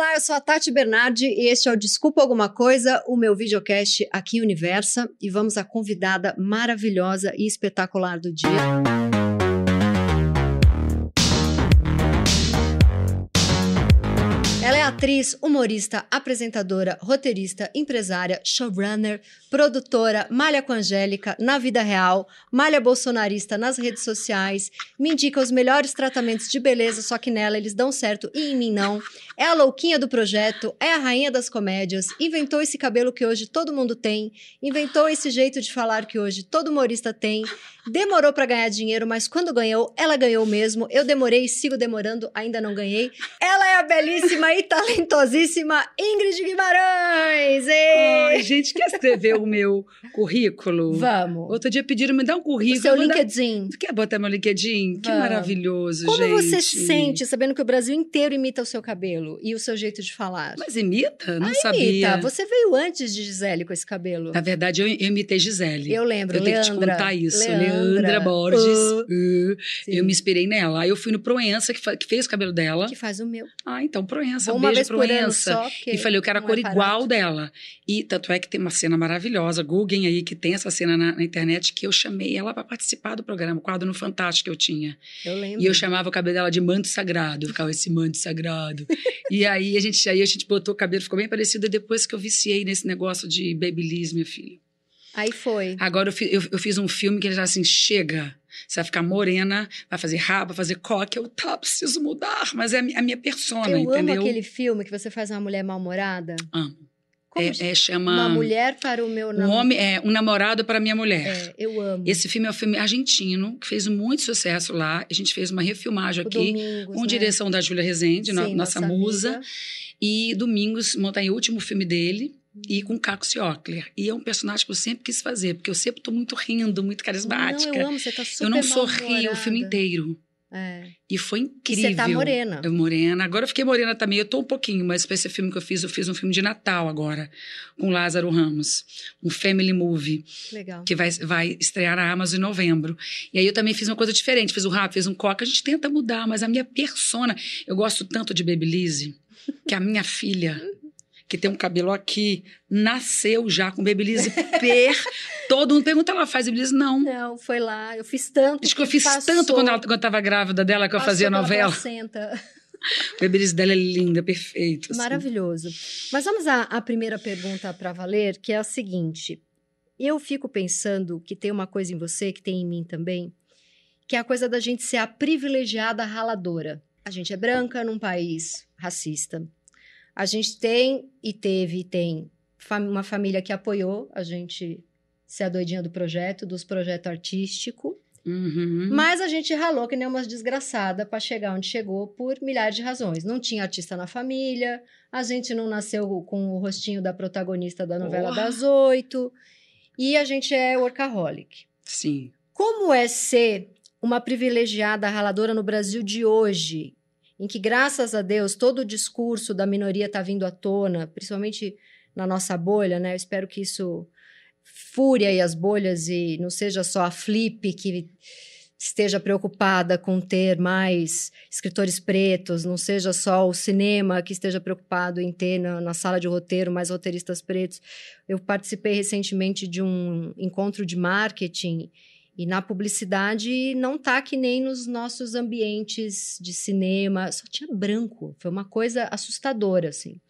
Olá, eu sou a Tati Bernardi e este é o Desculpa Alguma Coisa, o meu videocast aqui em Universa. E vamos à convidada maravilhosa e espetacular do dia. Ela é atriz, humorista, apresentadora, roteirista, empresária, showrunner, produtora, malha com Angélica, na vida real, malha bolsonarista nas redes sociais, me indica os melhores tratamentos de beleza, só que nela eles dão certo e em mim não. É a louquinha do projeto, é a rainha das comédias, inventou esse cabelo que hoje todo mundo tem, inventou esse jeito de falar que hoje todo humorista tem, demorou para ganhar dinheiro, mas quando ganhou, ela ganhou mesmo. Eu demorei, sigo demorando, ainda não ganhei. Ela é a belíssima e talentosíssima Ingrid Guimarães! Ei! Ai, gente, quer escrever o meu currículo? Vamos. Outro dia pediram me dar um O currículo. seu mandar- LinkedIn. Tu quer botar meu LinkedIn? Que Vamos. maravilhoso, Como gente. você se sente sabendo que o Brasil inteiro imita o seu cabelo e o seu jeito de falar? Mas imita? Não Imita. sabia. Você veio antes de Gisele com esse cabelo. Na verdade, eu, eu imitei Gisele. Eu lembro, Eu tenho que te Leandra. contar isso. Leandra, Leandra, Borges. Uh, Uh, eu me inspirei nela. Aí eu fui no Proença, que, que fez o cabelo dela. Que faz o meu. Ah, então, Proença. Um uma ano Proença. porque E falei, eu quero a não cor é igual dela. E tanto é que tem uma cena maravilhosa, Google aí, que tem essa cena na, na internet, que eu chamei ela para participar do programa, o quadro no Fantástico que eu tinha. Eu lembro. E eu chamava o cabelo dela de manto sagrado. Ficava esse manto sagrado. e aí a gente aí a gente botou o cabelo, ficou bem parecido. E depois que eu viciei nesse negócio de babyliss, minha filha. Aí foi. Agora eu, eu, eu fiz um filme que ele já assim, chega. Você vai ficar morena, vai fazer raba, vai fazer coque. Eu, tá, preciso mudar. Mas é a, mi- a minha persona, eu entendeu? amo aquele filme que você faz uma mulher mal-humorada. Amo. Como É, é, chama... Uma mulher para o meu Um namorado. homem, é, um namorado para minha mulher. É, eu amo. Esse filme é um filme argentino, que fez muito sucesso lá. A gente fez uma refilmagem o aqui, Domingos, com né? direção da Júlia Rezende, Sim, nossa, musa. amiga. E Domingos monta aí o último filme dele. E com Caco Ciocler. E é um personagem que eu sempre quis fazer, porque eu sempre tô muito rindo, muito carismática. Não, eu amo, você tá super eu não sorri o filme inteiro. É. E foi E incrível. você tá morena. Eu morena. Agora eu fiquei morena também. Eu tô um pouquinho, mas pra esse filme que eu fiz, eu fiz um filme de Natal agora, com Lázaro Ramos. Um family movie, Legal. que vai, vai estrear na Amazon em novembro. E aí eu também fiz uma coisa diferente. Fiz o rap, fiz um coca. A gente tenta mudar, mas a minha persona... Eu gosto tanto de Babyliss, que a minha filha, que tem um cabelo aqui, nasceu já com Babyliss per... Todo mundo pergunta, ela faz Babyliss? Não. Não, foi lá. Eu fiz tanto. Acho que eu fiz passou- tanto quando, ela, quando eu tava grávida dela, que eu fazia novela. O Babyliss dela é linda, perfeito. assim. Maravilhoso. Mas vamos à, à primeira pergunta para valer, que é a seguinte. Eu fico pensando que tem uma coisa em você, que tem em mim também, que é a coisa da gente ser a privilegiada raladora. A gente é branca num país racista. A gente tem e teve e tem uma família que apoiou a gente ser a doidinha do projeto, dos projetos artístico. Uhum. Mas a gente ralou que nem umas desgraçada para chegar onde chegou por milhares de razões. Não tinha artista na família, a gente não nasceu com o rostinho da protagonista da novela Porra. das oito, e a gente é workaholic. Sim. Como é ser uma privilegiada raladora no Brasil de hoje, em que, graças a Deus, todo o discurso da minoria está vindo à tona, principalmente na nossa bolha, né? Eu espero que isso fure aí as bolhas e não seja só a Flip que esteja preocupada com ter mais escritores pretos, não seja só o cinema que esteja preocupado em ter na, na sala de roteiro mais roteiristas pretos. Eu participei recentemente de um encontro de marketing e na publicidade não tá que nem nos nossos ambientes de cinema, só tinha branco. Foi uma coisa assustadora, assim.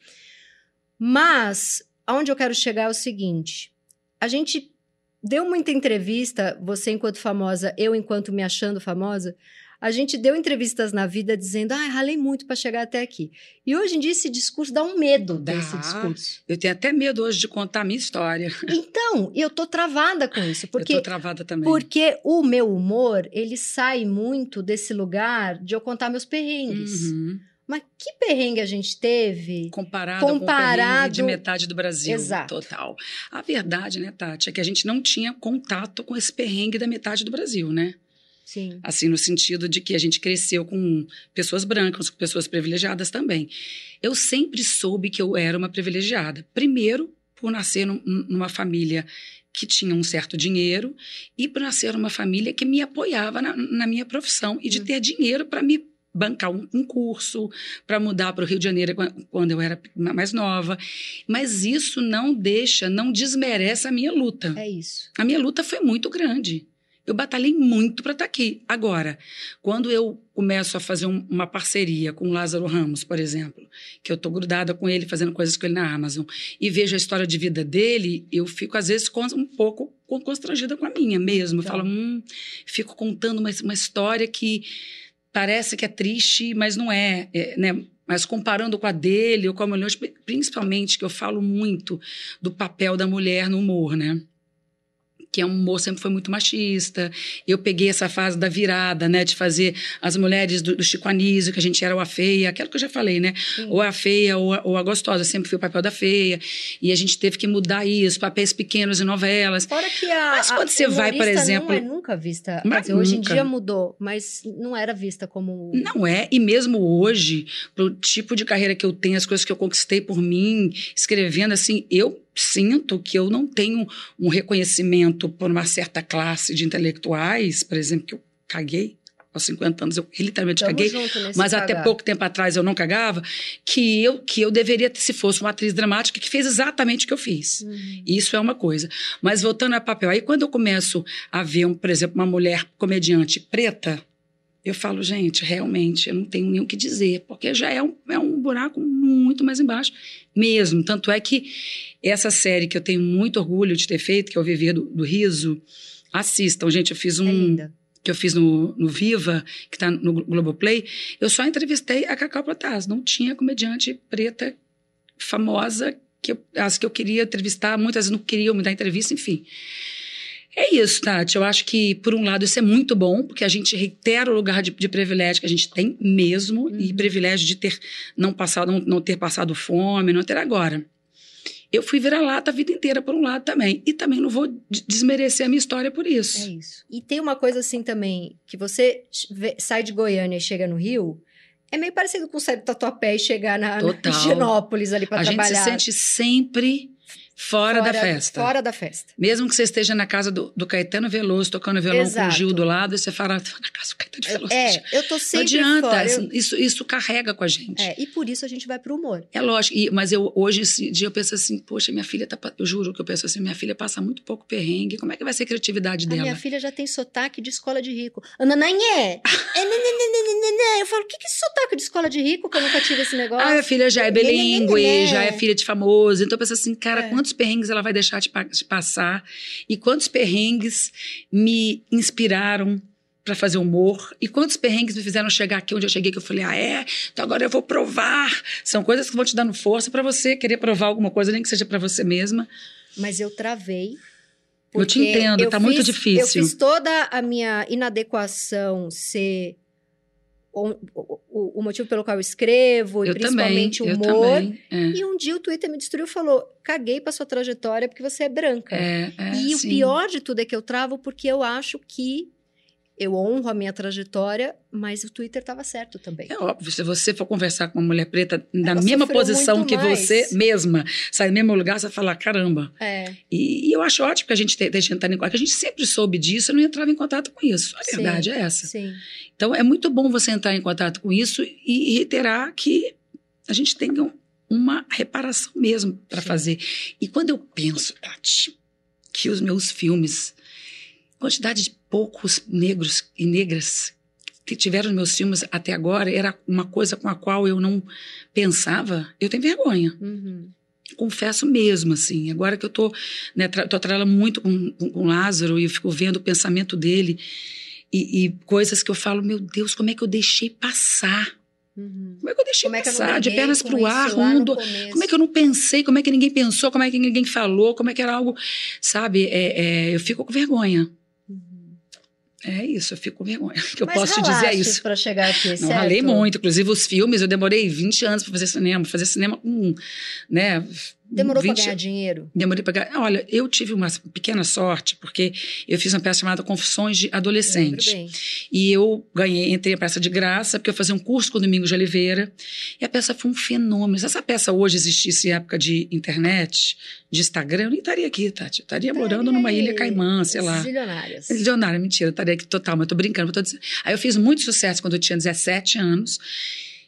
Mas aonde eu quero chegar é o seguinte: a gente deu muita entrevista, você enquanto famosa, eu enquanto me achando famosa, a gente deu entrevistas na vida dizendo, ah, ralei muito para chegar até aqui. E hoje em dia esse discurso dá um medo Dá. desse discurso. Eu tenho até medo hoje de contar a minha história. Então, eu tô travada com isso, porque eu tô travada também. porque o meu humor, ele sai muito desse lugar de eu contar meus perrengues. Uhum. Mas que perrengue a gente teve? Comparado, com o Comparado- perrengue de metade do Brasil. Exato. Total. A verdade, né, Tati, é que a gente não tinha contato com esse perrengue da metade do Brasil, né? Sim. Assim, no sentido de que a gente cresceu com pessoas brancas, com pessoas privilegiadas também. Eu sempre soube que eu era uma privilegiada. Primeiro, por nascer num- numa família que tinha um certo dinheiro e por nascer numa família que me apoiava na, na minha profissão e de Hum. ter dinheiro para me bancar um, um curso, para mudar para o Rio de Janeiro quando eu era mais nova. Mas isso não deixa, não desmerece a minha luta. É isso. A minha luta foi muito grande. Eu batalhei muito para estar tá aqui. Agora, quando eu começo a fazer um, uma parceria com o Lázaro Ramos, por exemplo, que eu estou grudada com ele, fazendo coisas com ele na Amazon, e vejo a história de vida dele, eu fico, às vezes, um pouco constrangida com a minha mesmo. Então. Eu falo, hum, fico contando uma, uma história que parece que é triste, mas não é, é né? Mas comparando com a dele ou com a mulher, principalmente que eu falo muito do papel da mulher no humor, né? Que é um humor sempre foi muito machista. Eu peguei essa fase da virada, né, de fazer as mulheres do, do Chico Anísio, que a gente era ou a feia, aquilo que eu já falei, né? Sim. Ou a feia ou a, ou a gostosa, sempre foi o papel da feia. E a gente teve que mudar isso, papéis pequenos em novelas. Fora que a, mas quando você vai, por exemplo, não é nunca vista. Mas dizer, hoje em dia mudou, mas não era vista como Não é, e mesmo hoje, pro tipo de carreira que eu tenho, as coisas que eu conquistei por mim, escrevendo assim, eu sinto que eu não tenho um reconhecimento por uma certa classe de intelectuais, por exemplo, que eu caguei aos 50 anos, eu literalmente Tamo caguei, mas cagar. até pouco tempo atrás eu não cagava, que eu, que eu deveria, se fosse uma atriz dramática, que fez exatamente o que eu fiz. Uhum. Isso é uma coisa. Mas voltando ao papel, aí quando eu começo a ver, um, por exemplo, uma mulher comediante preta, eu falo, gente, realmente, eu não tenho nem o que dizer, porque já é um, é um buraco muito mais embaixo mesmo. Tanto é que essa série que eu tenho muito orgulho de ter feito, que é o Viver do, do Riso, assistam, gente, eu fiz um... É que eu fiz no, no Viva, que está no Globoplay, eu só entrevistei a Cacau Protaz. Não tinha comediante preta famosa que eu, as que eu queria entrevistar, muitas não queriam me dar entrevista, enfim. É isso, Tati. Eu acho que, por um lado, isso é muito bom, porque a gente reitera o lugar de, de privilégio que a gente tem mesmo, uhum. e privilégio de ter não passado, não, não ter passado fome, não ter agora. Eu fui virar lata a vida inteira, por um lado também. E também não vou desmerecer a minha história por isso. É isso. E tem uma coisa assim também, que você sai de Goiânia e chega no Rio, é meio parecido com sair do Tatuapé e chegar na, na Higienópolis ali para trabalhar. A gente se sente sempre Fora, fora, da festa. Fora da festa. Mesmo que você esteja na casa do, do Caetano Veloso, tocando violão Exato. com o Gil do lado, e você fala, tô na casa do Caetano Veloso. É, eu tô sempre Não adianta. Eu... isso, isso carrega com a gente. É, e por isso a gente vai pro humor. É lógico, e, mas eu, hoje, esse dia, eu penso assim, poxa, minha filha tá, eu juro que eu penso assim, minha filha passa muito pouco perrengue, como é que vai ser a criatividade a dela? minha filha já tem sotaque de escola de rico. Anananhé! eu falo, o que que é sotaque de escola de rico, que eu nunca tive esse negócio? Ah, minha filha já é bilíngue, já é filha de famoso, então eu penso assim, cara, é. quantos perrengues ela vai deixar deixar de, passar. E quantos perrengues me inspiraram para fazer humor e quantos perrengues me fizeram chegar aqui onde eu cheguei que eu falei ah é? Então agora eu vou provar. São coisas que vão te dando força para você querer provar alguma coisa nem que seja para você mesma. Mas eu travei eu te entendo tá muito difícil eu fiz toda a minha inadequação ser o, o, o, motivo pelo qual eu escrevo, eu e principalmente também, o humor. É. E um dia o Twitter me destruiu e falou: caguei pra sua trajetória porque você é branca. É, é, e sim. o pior de tudo é que eu travo porque eu acho que eu honro a minha trajetória, mas o Twitter estava certo também. É óbvio, se você for conversar com uma mulher preta na Ela mesma posição que mais. você mesma, sai no mesmo lugar, você vai falar, caramba. É. E, e, eu acho ótimo que a gente esteja entrando em contato, que a gente sempre soube disso e não entrava em contato com isso. A sim, verdade é essa. Sim. Então, é muito bom você entrar em contato com isso e reiterar que a gente tem uma reparação mesmo para fazer. E quando eu penso, Tati, que os meus filmes quantidade de poucos negros e negras que tiveram nos meus filmes até agora era uma coisa com a qual eu não pensava. Eu tenho vergonha. Uhum. Confesso mesmo, assim. Agora que eu tô, né, tô trabalhando muito com, com, com Lázaro e eu fico vendo o pensamento dele e, e, coisas que eu falo, meu Deus, como é que eu deixei passar? Uhum. Como é que eu deixei como passar? É de pernas pro ar, mundo. Como é que eu não pensei? Como é que ninguém pensou? Como é que ninguém falou? Como é que era algo, sabe? É, é, eu fico com vergonha. É isso, eu fico com vergonha. que eu Mas posso te dizer é isso. para chegar aqui, Não, certo? ralei muito. Inclusive, os filmes, eu demorei 20 anos para fazer cinema. Fazer cinema com, né, Demorou 20 para ganhar dinheiro? Demorei para ganhar. Olha, eu tive uma pequena sorte, porque eu fiz uma peça chamada Confissões de Adolescente. Bem. E eu ganhei, entrei a peça de graça, porque eu fazia um curso com o Domingos de Oliveira. E a peça foi um fenômeno. Se essa peça hoje existisse em época de internet, de Instagram, eu nem estaria aqui, Tati. Eu estaria morando numa ilha caimã, sei lá. Zilionárias. Milionária, mentira, eu estaria aqui total, mas eu tô brincando. eu tô dizendo. Aí eu fiz muito sucesso quando eu tinha 17 anos.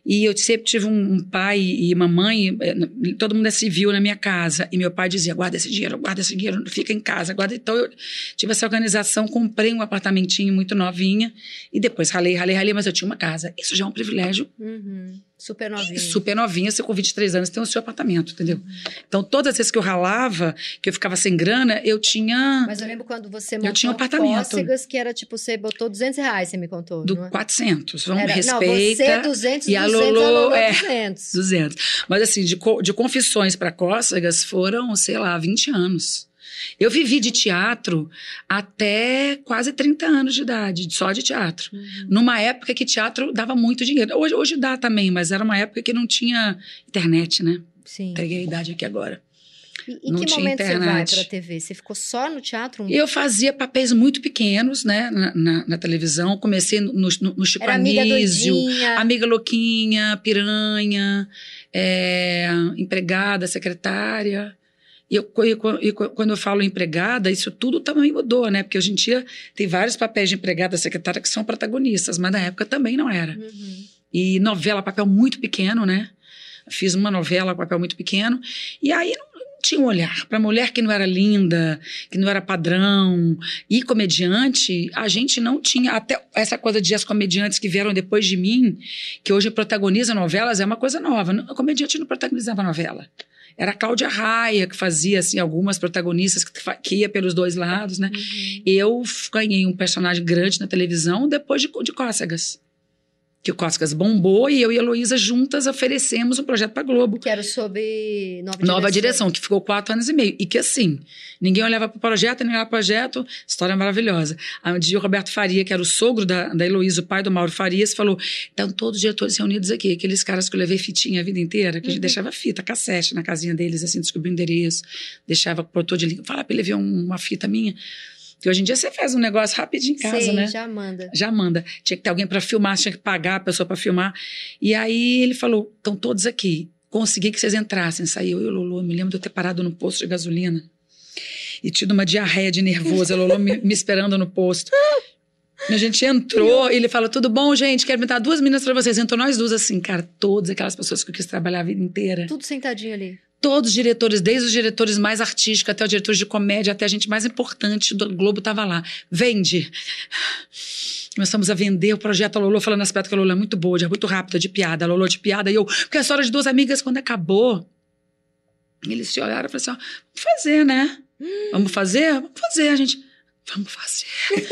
E eu sempre tive um, pai e mamãe, eh, todo mundo é civil na minha casa. E meu pai dizia: guarda esse dinheiro, guarda esse dinheiro, fica em casa, guarda. Então eu tive essa organização, comprei um apartamentinho muito novinha. E depois ralei, ralei, ralei, mas eu tinha uma casa. Isso já é um privilégio Uhum. Super novinho. super novinha, você com 23 anos tem o seu apartamento, entendeu? Então, todas as vezes que eu ralava, que eu ficava sem grana, eu tinha Mas eu lembro quando você montou tinha um apartamento. Cócegas, que era tipo, você botou 200 reais, você me contou, do não é? 400. Vamos, Era- respeita. Não, você 200, e a 200, Lolo, a Lolo é. 200. 200. Mas assim, de, de confissões para cócegas foram, sei lá, 20 anos. Eu vivi de teatro até quase 30 anos de idade, só de teatro. Uhum. Numa época que teatro dava muito dinheiro. Hoje, hoje dá também, mas era uma época que não tinha internet, né? Sim. Entreguei a idade aqui agora. E em Não que momento você vai internet. pra TV? Você ficou só no teatro? Um- Eu fazia papéis muito pequenos, né, na, na- na televisão. Comecei no, no, no Chico Era amiga Anísio, doidinha. Amiga Louquinha, Piranha, é, empregada, secretária. E, eu, e e quando eu falo empregada, isso tudo também mudou, né? Porque hoje em dia tem vários papéis de empregada, secretária que são protagonistas, mas na época também não era. Uhum. E novela, papel muito pequeno, né? Fiz uma novela, papel muito pequeno. E aí não, não tinha um olhar. Para mulher que não era linda, que não era padrão, e comediante, a gente não tinha. Até essa coisa de as comediantes que vieram depois de mim, que hoje protagonizam novelas, é uma coisa nova. A comediante não protagonizava novela. Era a Cláudia Raia que fazia assim, algumas protagonistas que, que ia pelos dois lados, né? Uhum. Eu ganhei um personagem grande na televisão depois de, de Cócegas. Que o Cócegas bombou e eu e a Heloísa juntas oferecemos um projeto para Globo. Que era sobre Nova Direção. Nova direção, que ficou quatro anos e meio. E que assim, ninguém olhava para o projeto, ninguém olhava para o projeto, história maravilhosa. Aí um dia o Roberto Faria, que era o sogro da, da Heloísa, o pai do Mauro Farias, falou: estão todos os diretores reunidos aqui, aqueles caras que eu levei fitinha a vida inteira, que a gente Uhum. deixava fita, cassete na casinha deles, assim, descobria o endereço, deixava portão de link, fala para ele ver um- uma fita minha. Que hoje em dia você faz um negócio rapidinho em casa, Sei, né? já manda. já manda. Tinha que ter alguém para filmar, tinha que pagar a pessoa para filmar. E aí ele falou: estão todos aqui. Consegui que vocês entrassem. Saiu eu e o Lolo. Eu me lembro de eu ter parado no posto de gasolina e tido uma diarreia de nervoso. A Lolo me, me esperando no posto. E a gente entrou, ele falou: tudo bom, gente? Quero inventar duas meninas para vocês. Entrou nós duas, assim, cara, todas aquelas pessoas que eu quis trabalhar a vida inteira. Tudo sentadinho ali. Todos os diretores, desde os diretores mais artísticos até os diretores de comédia, até a gente mais importante do Globo estava lá. Vende. Começamos a vender o projeto. A Lolo falando pedras que a Lolo é muito boa, de- muito rápida, de piada. A Lolo de piada. E eu, porque a história de duas amigas, quando acabou, eles se olharam e falaram assim: ó, vamos fazer, né? Vamos fazer? Vamos fazer, a gente. Vamos fazer.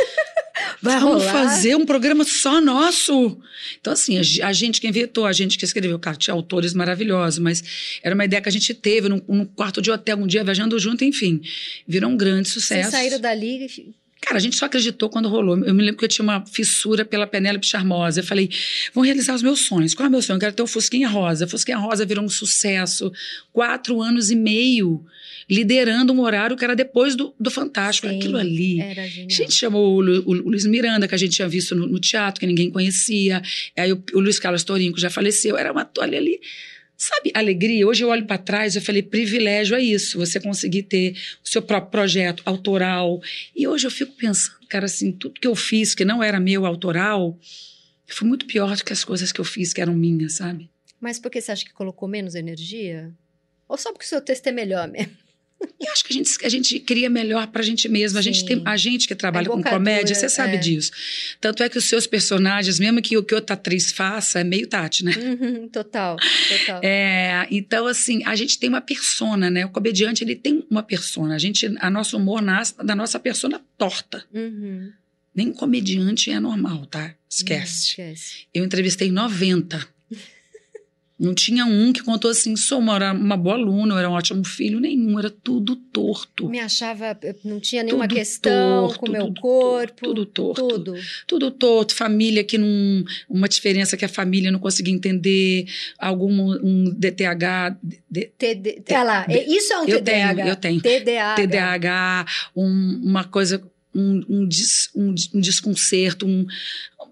Vamos rolar? fazer um programa só nosso. Então, assim, a, ge- a gente que inventou, a gente que escreveu, claro, tinha autores maravilhosos, mas era uma ideia que a gente teve num, num quarto de hotel, um dia viajando junto, enfim. Virou um grande Vocês sucesso. saíram dali. Cara, a gente só acreditou quando rolou. Eu me lembro que eu tinha uma fissura pela Penélope Charmosa. Eu falei, vão realizar os meus sonhos. Qual é o meu sonho? Eu quero ter o Fusquinha Rosa. Fusquinha Rosa virou um sucesso. Quatro anos e meio liderando um horário que era depois do, do Fantástico. Sim, Aquilo ali. Era genial. A gente chamou o, Lu- o Luiz Miranda, que a gente tinha visto no, no teatro, que ninguém conhecia. Aí o, o Luiz Carlos Torinho, que já faleceu. Era uma toalha ali. Sabe, alegria. Hoje eu olho para trás, eu falei, privilégio é isso. Você conseguir ter o seu próprio projeto autoral. E hoje eu fico pensando, cara, assim, tudo que eu fiz que não era meu autoral, foi muito pior do que as coisas que eu fiz que eram minhas, sabe? Mas por que você acha que colocou menos energia? Ou só porque o seu texto é melhor mesmo? E acho que a gente, a gente cria melhor pra gente mesmo. A gente, tem, a gente que trabalha com embocadura, comédia, você sabe é. disso. Tanto é que os seus personagens, mesmo que o que outra atriz faça, é meio Tati, né? Uhum, total, total. É, então, assim, a gente tem uma persona, né? O comediante, ele tem uma persona. A gente, a nosso humor nasce da nossa persona torta. Uhum, Nem comediante é normal, tá? Esquece. esquece. Eu entrevistei 90. Não tinha um que contou assim, sou uma, era uma boa aluna, eu era um ótimo filho, nenhum, era tudo torto. Me achava, não tinha nenhuma Tudo questão torto, com o meu tudo corpo. Tudo torto. Tudo. Tudo torto, família que não. Uma diferença que a família não conseguia entender, algum um DTH, TD, olha lá, de- isso é um eu TDAH. tenho, eu tenho. TDAH. TDAH, um- uma coisa, um, um, des- um- um desconcerto, um-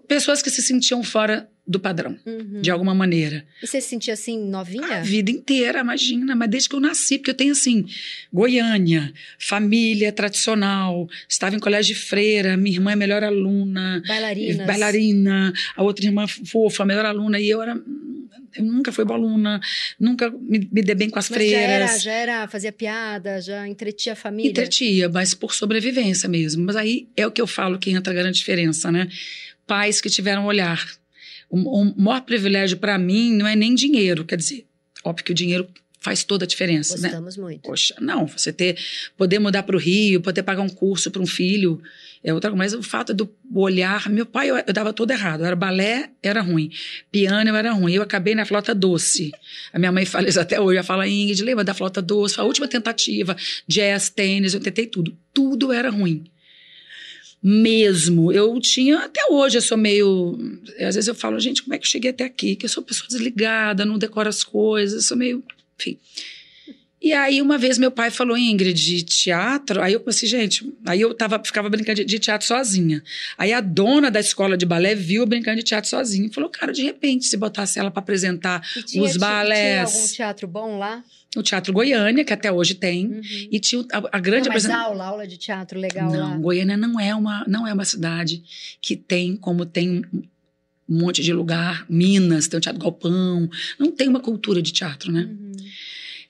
pessoas que se sentiam fora do padrão, Uhum. de alguma maneira. E você se sentia assim, novinha? A vida inteira, imagina, mas desde que eu nasci, porque eu tenho assim, Goiânia, família tradicional, estava em colégio de freira, minha irmã é melhor aluna, Bailarinas. bailarina, a outra irmã fofa, melhor aluna, e eu era. Eu nunca fui boa aluna, nunca me, me dei bem com as Mas já era, freiras. já era, fazia piada, já entretia a família. Entretia, mas por sobrevivência mesmo. Mas aí é o que eu falo que entra a grande diferença, né? Pais que tiveram olhar. O, o maior privilégio para mim não é nem dinheiro, quer dizer, óbvio que o dinheiro faz toda a diferença, né? Gostamos muito. Poxa, não, você ter, poder mudar para o Rio, poder pagar um curso para um filho, é outra coisa. Mas o fato do olhar, meu pai, eu, eu dava tudo errado. Era balé, era ruim. Piano, eu era ruim. Eu acabei na flauta doce. A minha mãe fala isso até hoje. Ela fala, Ingrid, lembra da flauta doce? Foi a última tentativa. Jazz, tênis, eu tentei tudo. Tudo era ruim. Mesmo. Eu tinha, até hoje, eu sou meio. Às vezes eu falo, gente, como é que eu cheguei até aqui? Que eu sou pessoa desligada, não decoro as coisas, eu sou meio. Enfim. E aí, uma vez, meu pai falou, Ingrid, de teatro. Aí eu pensei, gente, aí eu tava, ficava brincando de, teatro sozinha. Aí a dona da escola de balé viu eu brincando de teatro sozinha e falou, cara, de repente, se botasse ela para apresentar tinha, os balés. Tinha algum teatro bom lá? O Teatro Goiânia, que até hoje tem, Uhum. e tinha a, a grande apresentação. aula, aula de teatro legal Não, lá. Goiânia não é uma não é uma cidade que tem como tem um monte de lugar, Minas, tem o Teatro Galpão, não tem uma cultura de teatro, né? Uhum.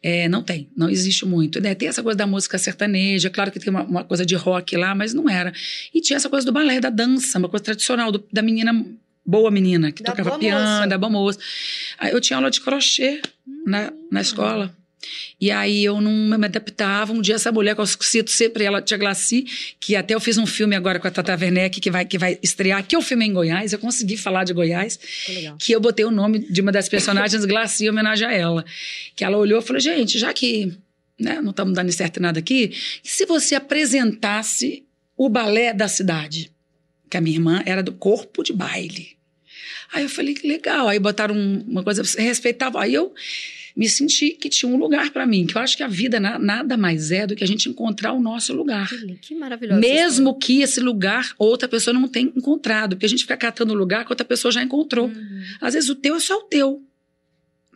É, não tem, não existe muito. Né? Tem essa coisa da música sertaneja, claro que tem uma, uma coisa de rock lá, mas não era. E tinha essa coisa do balé, da dança, uma coisa tradicional, do- da menina, boa menina, que Da tocava piano, moça. da boa moça. Aí eu tinha aula de crochê na, na escola. E aí eu não me adaptava. Um dia essa mulher que eu cito sempre, ela, Tia Glaci, que até eu fiz um filme agora com a Tata Werneck, que vai, que vai estrear, que eu filmei em Goiás, eu consegui falar de Goiás, Que legal. que eu botei o nome de uma das personagens, Glaci, em homenagem a ela. Que ela olhou e falou, gente, já que né, não estamos dando certo em nada aqui, se você apresentasse o balé da cidade? Que a minha irmã era do corpo de baile. Aí eu falei, que legal. Aí botaram um- uma coisa, respeitava. Aí eu me senti que tinha um lugar para mim, que eu acho que a vida na- nada mais é do que a gente encontrar o nosso lugar. Que, maravilhoso. Mesmo que esse lugar outra pessoa não tenha encontrado, porque a gente fica catando o lugar que outra pessoa já encontrou. Uhum. Às vezes o teu é só o teu.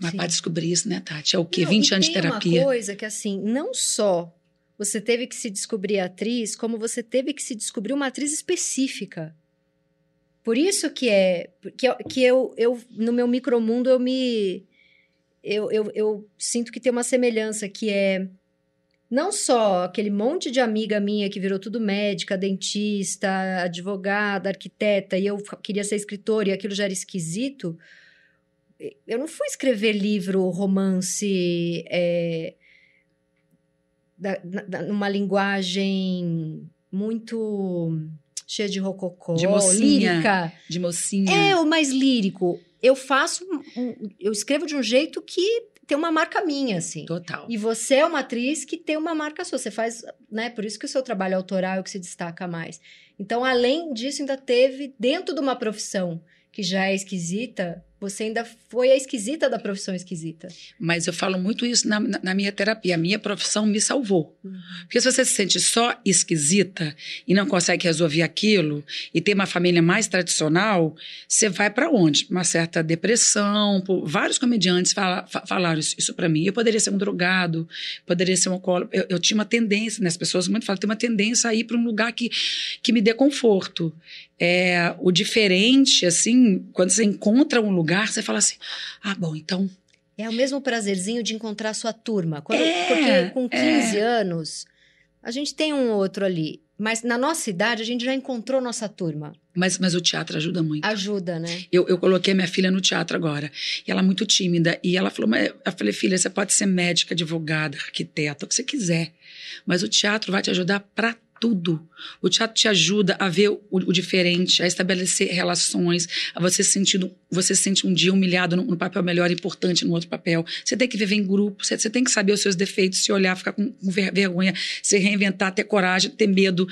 Mas para descobrir isso, né, Tati? É o quê? Não, 20 e anos de tem terapia. uma coisa que, assim, não só você teve que se descobrir atriz, como você teve que se descobrir uma atriz específica. Por isso que é. Que, eu- que eu, eu, no meu micromundo, eu me. Eu, eu, eu sinto que tem uma semelhança, que é. Não só aquele monte de amiga minha que virou tudo médica, dentista, advogada, arquiteta, e eu queria ser escritora e aquilo já era esquisito. Eu não fui escrever livro, romance, é, da- na- numa linguagem muito cheia de rococó, De mocinha. lírica. De mocinha. É o mais lírico. Eu faço, eu escrevo de um jeito que tem uma marca minha, assim. Total. E você é uma atriz que tem uma marca sua. Você faz, né? Por isso que o seu trabalho autoral é o que se destaca mais. Então, além disso, ainda teve, dentro de uma profissão que já é esquisita, você ainda foi a esquisita da profissão esquisita. Mas eu falo muito isso na, na- na minha terapia. A minha profissão me salvou. Uhum. Porque se você se sente só esquisita e não consegue resolver aquilo e tem uma família mais tradicional, você vai para onde? Uma certa depressão. Vários comediantes fala- fa- falaram isso, isso para mim. Eu poderia ser um drogado, poderia ser um alcoólatra. Eu, eu tinha uma tendência, né? as pessoas muito falam, tem uma tendência a ir para um lugar que, que me dê conforto. É, o diferente, assim, quando você encontra um lugar, você fala assim: ah, bom, então É o mesmo prazerzinho de encontrar a sua turma. Quando- É, porque com 15 é. anos, a gente tem um outro ali. Mas na nossa idade, a gente já encontrou nossa turma. Mas, mas o teatro ajuda muito. Ajuda, né? Eu, eu coloquei minha filha no teatro agora. E ela é muito tímida. E ela falou: mas, Eu falei, filha, você pode ser médica, advogada, arquiteta, o que você quiser. Mas o teatro vai te ajudar para tudo. O teatro te ajuda a ver o, o diferente, a estabelecer relações, a você sentir, você sente um dia humilhado num, papel melhor, importante no outro papel. Você tem que viver em grupo, você, você tem que saber os seus defeitos, se olhar, ficar com, com vergonha, se reinventar, ter coragem, ter medo.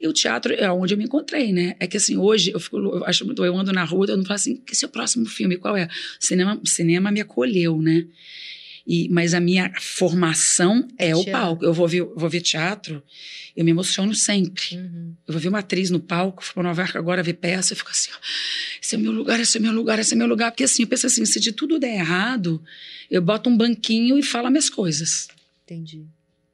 E o teatro é onde eu me encontrei, né? É que assim, hoje eu fico, eu acho muito, eu ando na rua, eu não falo assim, que o próximo filme, qual é? O cinema, cinema me acolheu, né? E, mas a minha formação é, o palco. Eu vou ver, vou ver teatro, eu me emociono sempre. Uhum. Eu vou ver uma atriz no palco, fui para Nova York agora ver peça, eu fico assim, ó, esse é meu lugar, esse é meu lugar, esse é meu lugar. Porque assim, eu penso assim, se de tudo der errado, eu boto um banquinho e falo minhas coisas. Entendi.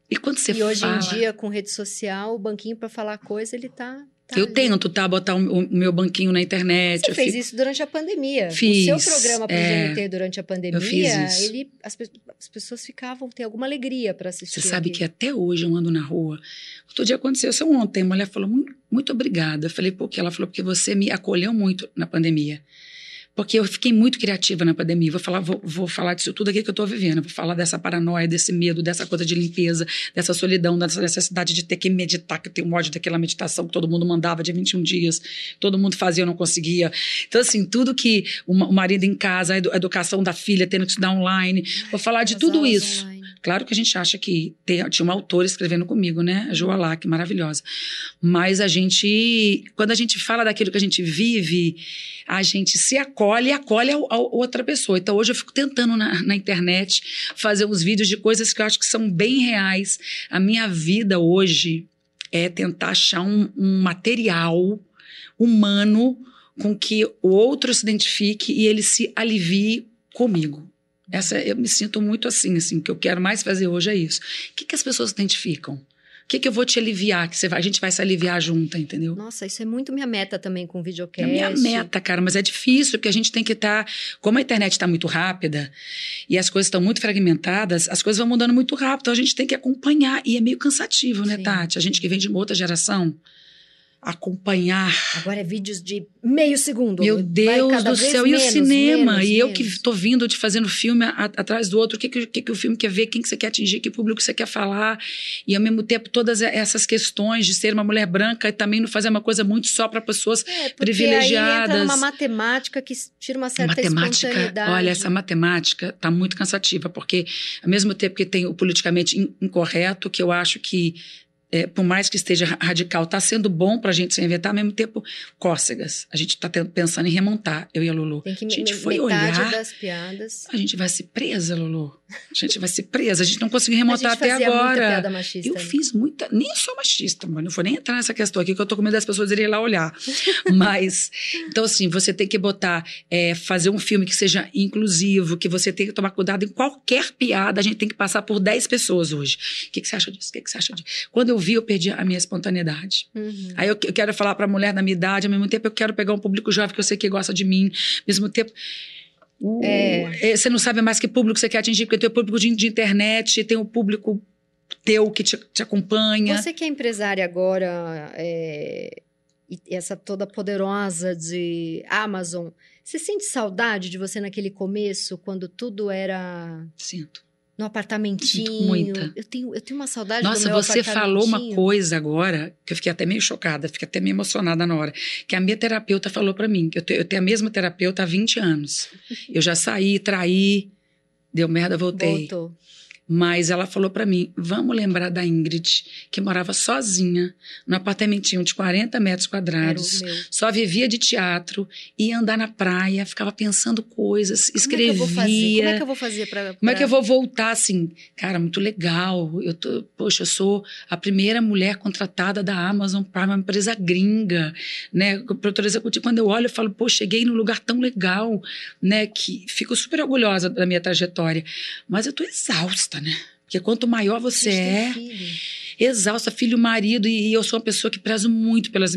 E quando você e fala... hoje em dia, com rede social, o banquinho para falar coisa, ele Tá eu tento, tá? Botar o, o, meu banquinho na internet. Você fez fico... isso durante a pandemia. Fiz. O seu programa pro é, GNT durante a pandemia, ele, as, as, pessoas ficavam, tem alguma alegria para assistir. Você sabe aqui. que até hoje eu ando na rua. Outro dia aconteceu isso ontem. A mulher falou, muito, muito obrigada. Eu falei, por quê? Ela falou, porque você me acolheu muito na pandemia. Porque eu fiquei muito criativa na pandemia. Vou falar, vou, vou falar disso tudo aqui que eu estou vivendo. Vou falar dessa paranoia, desse medo, dessa coisa de limpeza, dessa solidão, dessa necessidade de ter que meditar, que eu tenho ódio daquela meditação que todo mundo mandava de 21 dias. Todo mundo fazia, eu não conseguia. Então, assim, tudo que o, o marido em casa, a educação da filha, tendo que estudar online. Vou falar de tudo isso. Claro que a gente acha que tem, tinha uma autora escrevendo comigo, né? A Joa que maravilhosa. Mas a gente, quando a gente fala daquilo que a gente vive, a gente se acolhe e acolhe a, a outra pessoa. Então hoje eu fico tentando na, na, internet fazer uns vídeos de coisas que eu acho que são bem reais. A minha vida hoje é tentar achar um, um material humano com que o outro se identifique e ele se alivie comigo. Essa eu me sinto muito assim, assim, que eu quero mais fazer hoje é isso. O que, que as pessoas identificam? O que, que eu vou te aliviar? Que você vai, a gente vai se aliviar junto, entendeu? Nossa, isso é muito minha meta também com o videocast. É minha meta, cara, mas é difícil, porque a gente tem que estar. Tá, como a internet está muito rápida e as coisas estão muito fragmentadas, as coisas vão mudando muito rápido, então a gente tem que acompanhar. E é meio cansativo, né, Sim. Tati? A gente que vem de uma outra geração acompanhar. Agora é vídeos de meio segundo. Meu Deus do céu. Menos, e o cinema? Menos, e eu que estou vindo te fazendo filme a, atrás do outro. O que, que, que, o filme quer ver? Quem que você quer atingir? Que público você quer falar? E ao mesmo tempo, todas essas questões de ser uma mulher branca e também não fazer uma coisa muito só para pessoas é, privilegiadas. Aí entra uma matemática que tira uma certa matemática. Olha, essa matemática está muito cansativa, porque ao mesmo tempo que tem o politicamente incorreto, que eu acho que é, por mais que esteja radical, está sendo bom para a gente se inventar, ao mesmo tempo, cócegas. A gente está pensando em remontar, eu e a Lulu. Tem que a gente foi olhar. das piadas. A gente vai ser presa, Lulu. A gente vai ser presa. A gente não conseguiu remontar até agora. Muita piada machista, eu fiz muita. Nem sou machista, mas não vou nem entrar nessa questão aqui, que eu tô com medo das pessoas irem lá olhar. mas, então, assim, você tem que botar, é, fazer um filme que seja inclusivo, que você tem que tomar cuidado em qualquer piada. A gente tem que passar por 10 pessoas hoje. O que, que você acha disso? O que, que você acha disso? Quando eu vi, eu perdi a minha espontaneidade. Uhum. Aí eu, eu quero falar para a mulher da minha idade, ao mesmo tempo eu quero pegar um público jovem que eu sei que gosta de mim, ao mesmo tempo. Uh, é. Você não sabe mais que público você quer atingir, porque tem o público de, de internet, tem o público teu que te, te, acompanha. Você que é empresária agora, é, e essa toda poderosa de Amazon, você sente saudade de você naquele começo, quando tudo era. Sinto no apartamentinho. Muita. Eu tenho, eu tenho uma saudade Nossa, do meu você falou uma coisa agora que eu fiquei até meio chocada, fiquei até meio emocionada na hora. Que a minha terapeuta falou para mim, que eu, te, eu, tenho a mesma terapeuta há 20 anos. Eu já saí, traí, deu merda, voltei. Voltou. Mas ela falou para mim: vamos lembrar da Ingrid, que morava sozinha, no apartamentinho de 40 metros quadrados, só vivia de teatro, ia andar na praia, ficava pensando coisas, escrevia. Como é que eu vou fazer? para? Como é que eu vou voltar assim? Cara, muito legal. Eu tô, poxa, eu sou a primeira mulher contratada da Amazon para uma empresa gringa, né? Produtora executiva. Quando eu olho, eu falo, pô, cheguei num lugar tão legal, né? Que fico super orgulhosa da minha trajetória. Mas eu tô exausta exausta, né? Porque quanto maior você é, exausta, filho, marido, e, eu sou uma pessoa que prezo muito pelas,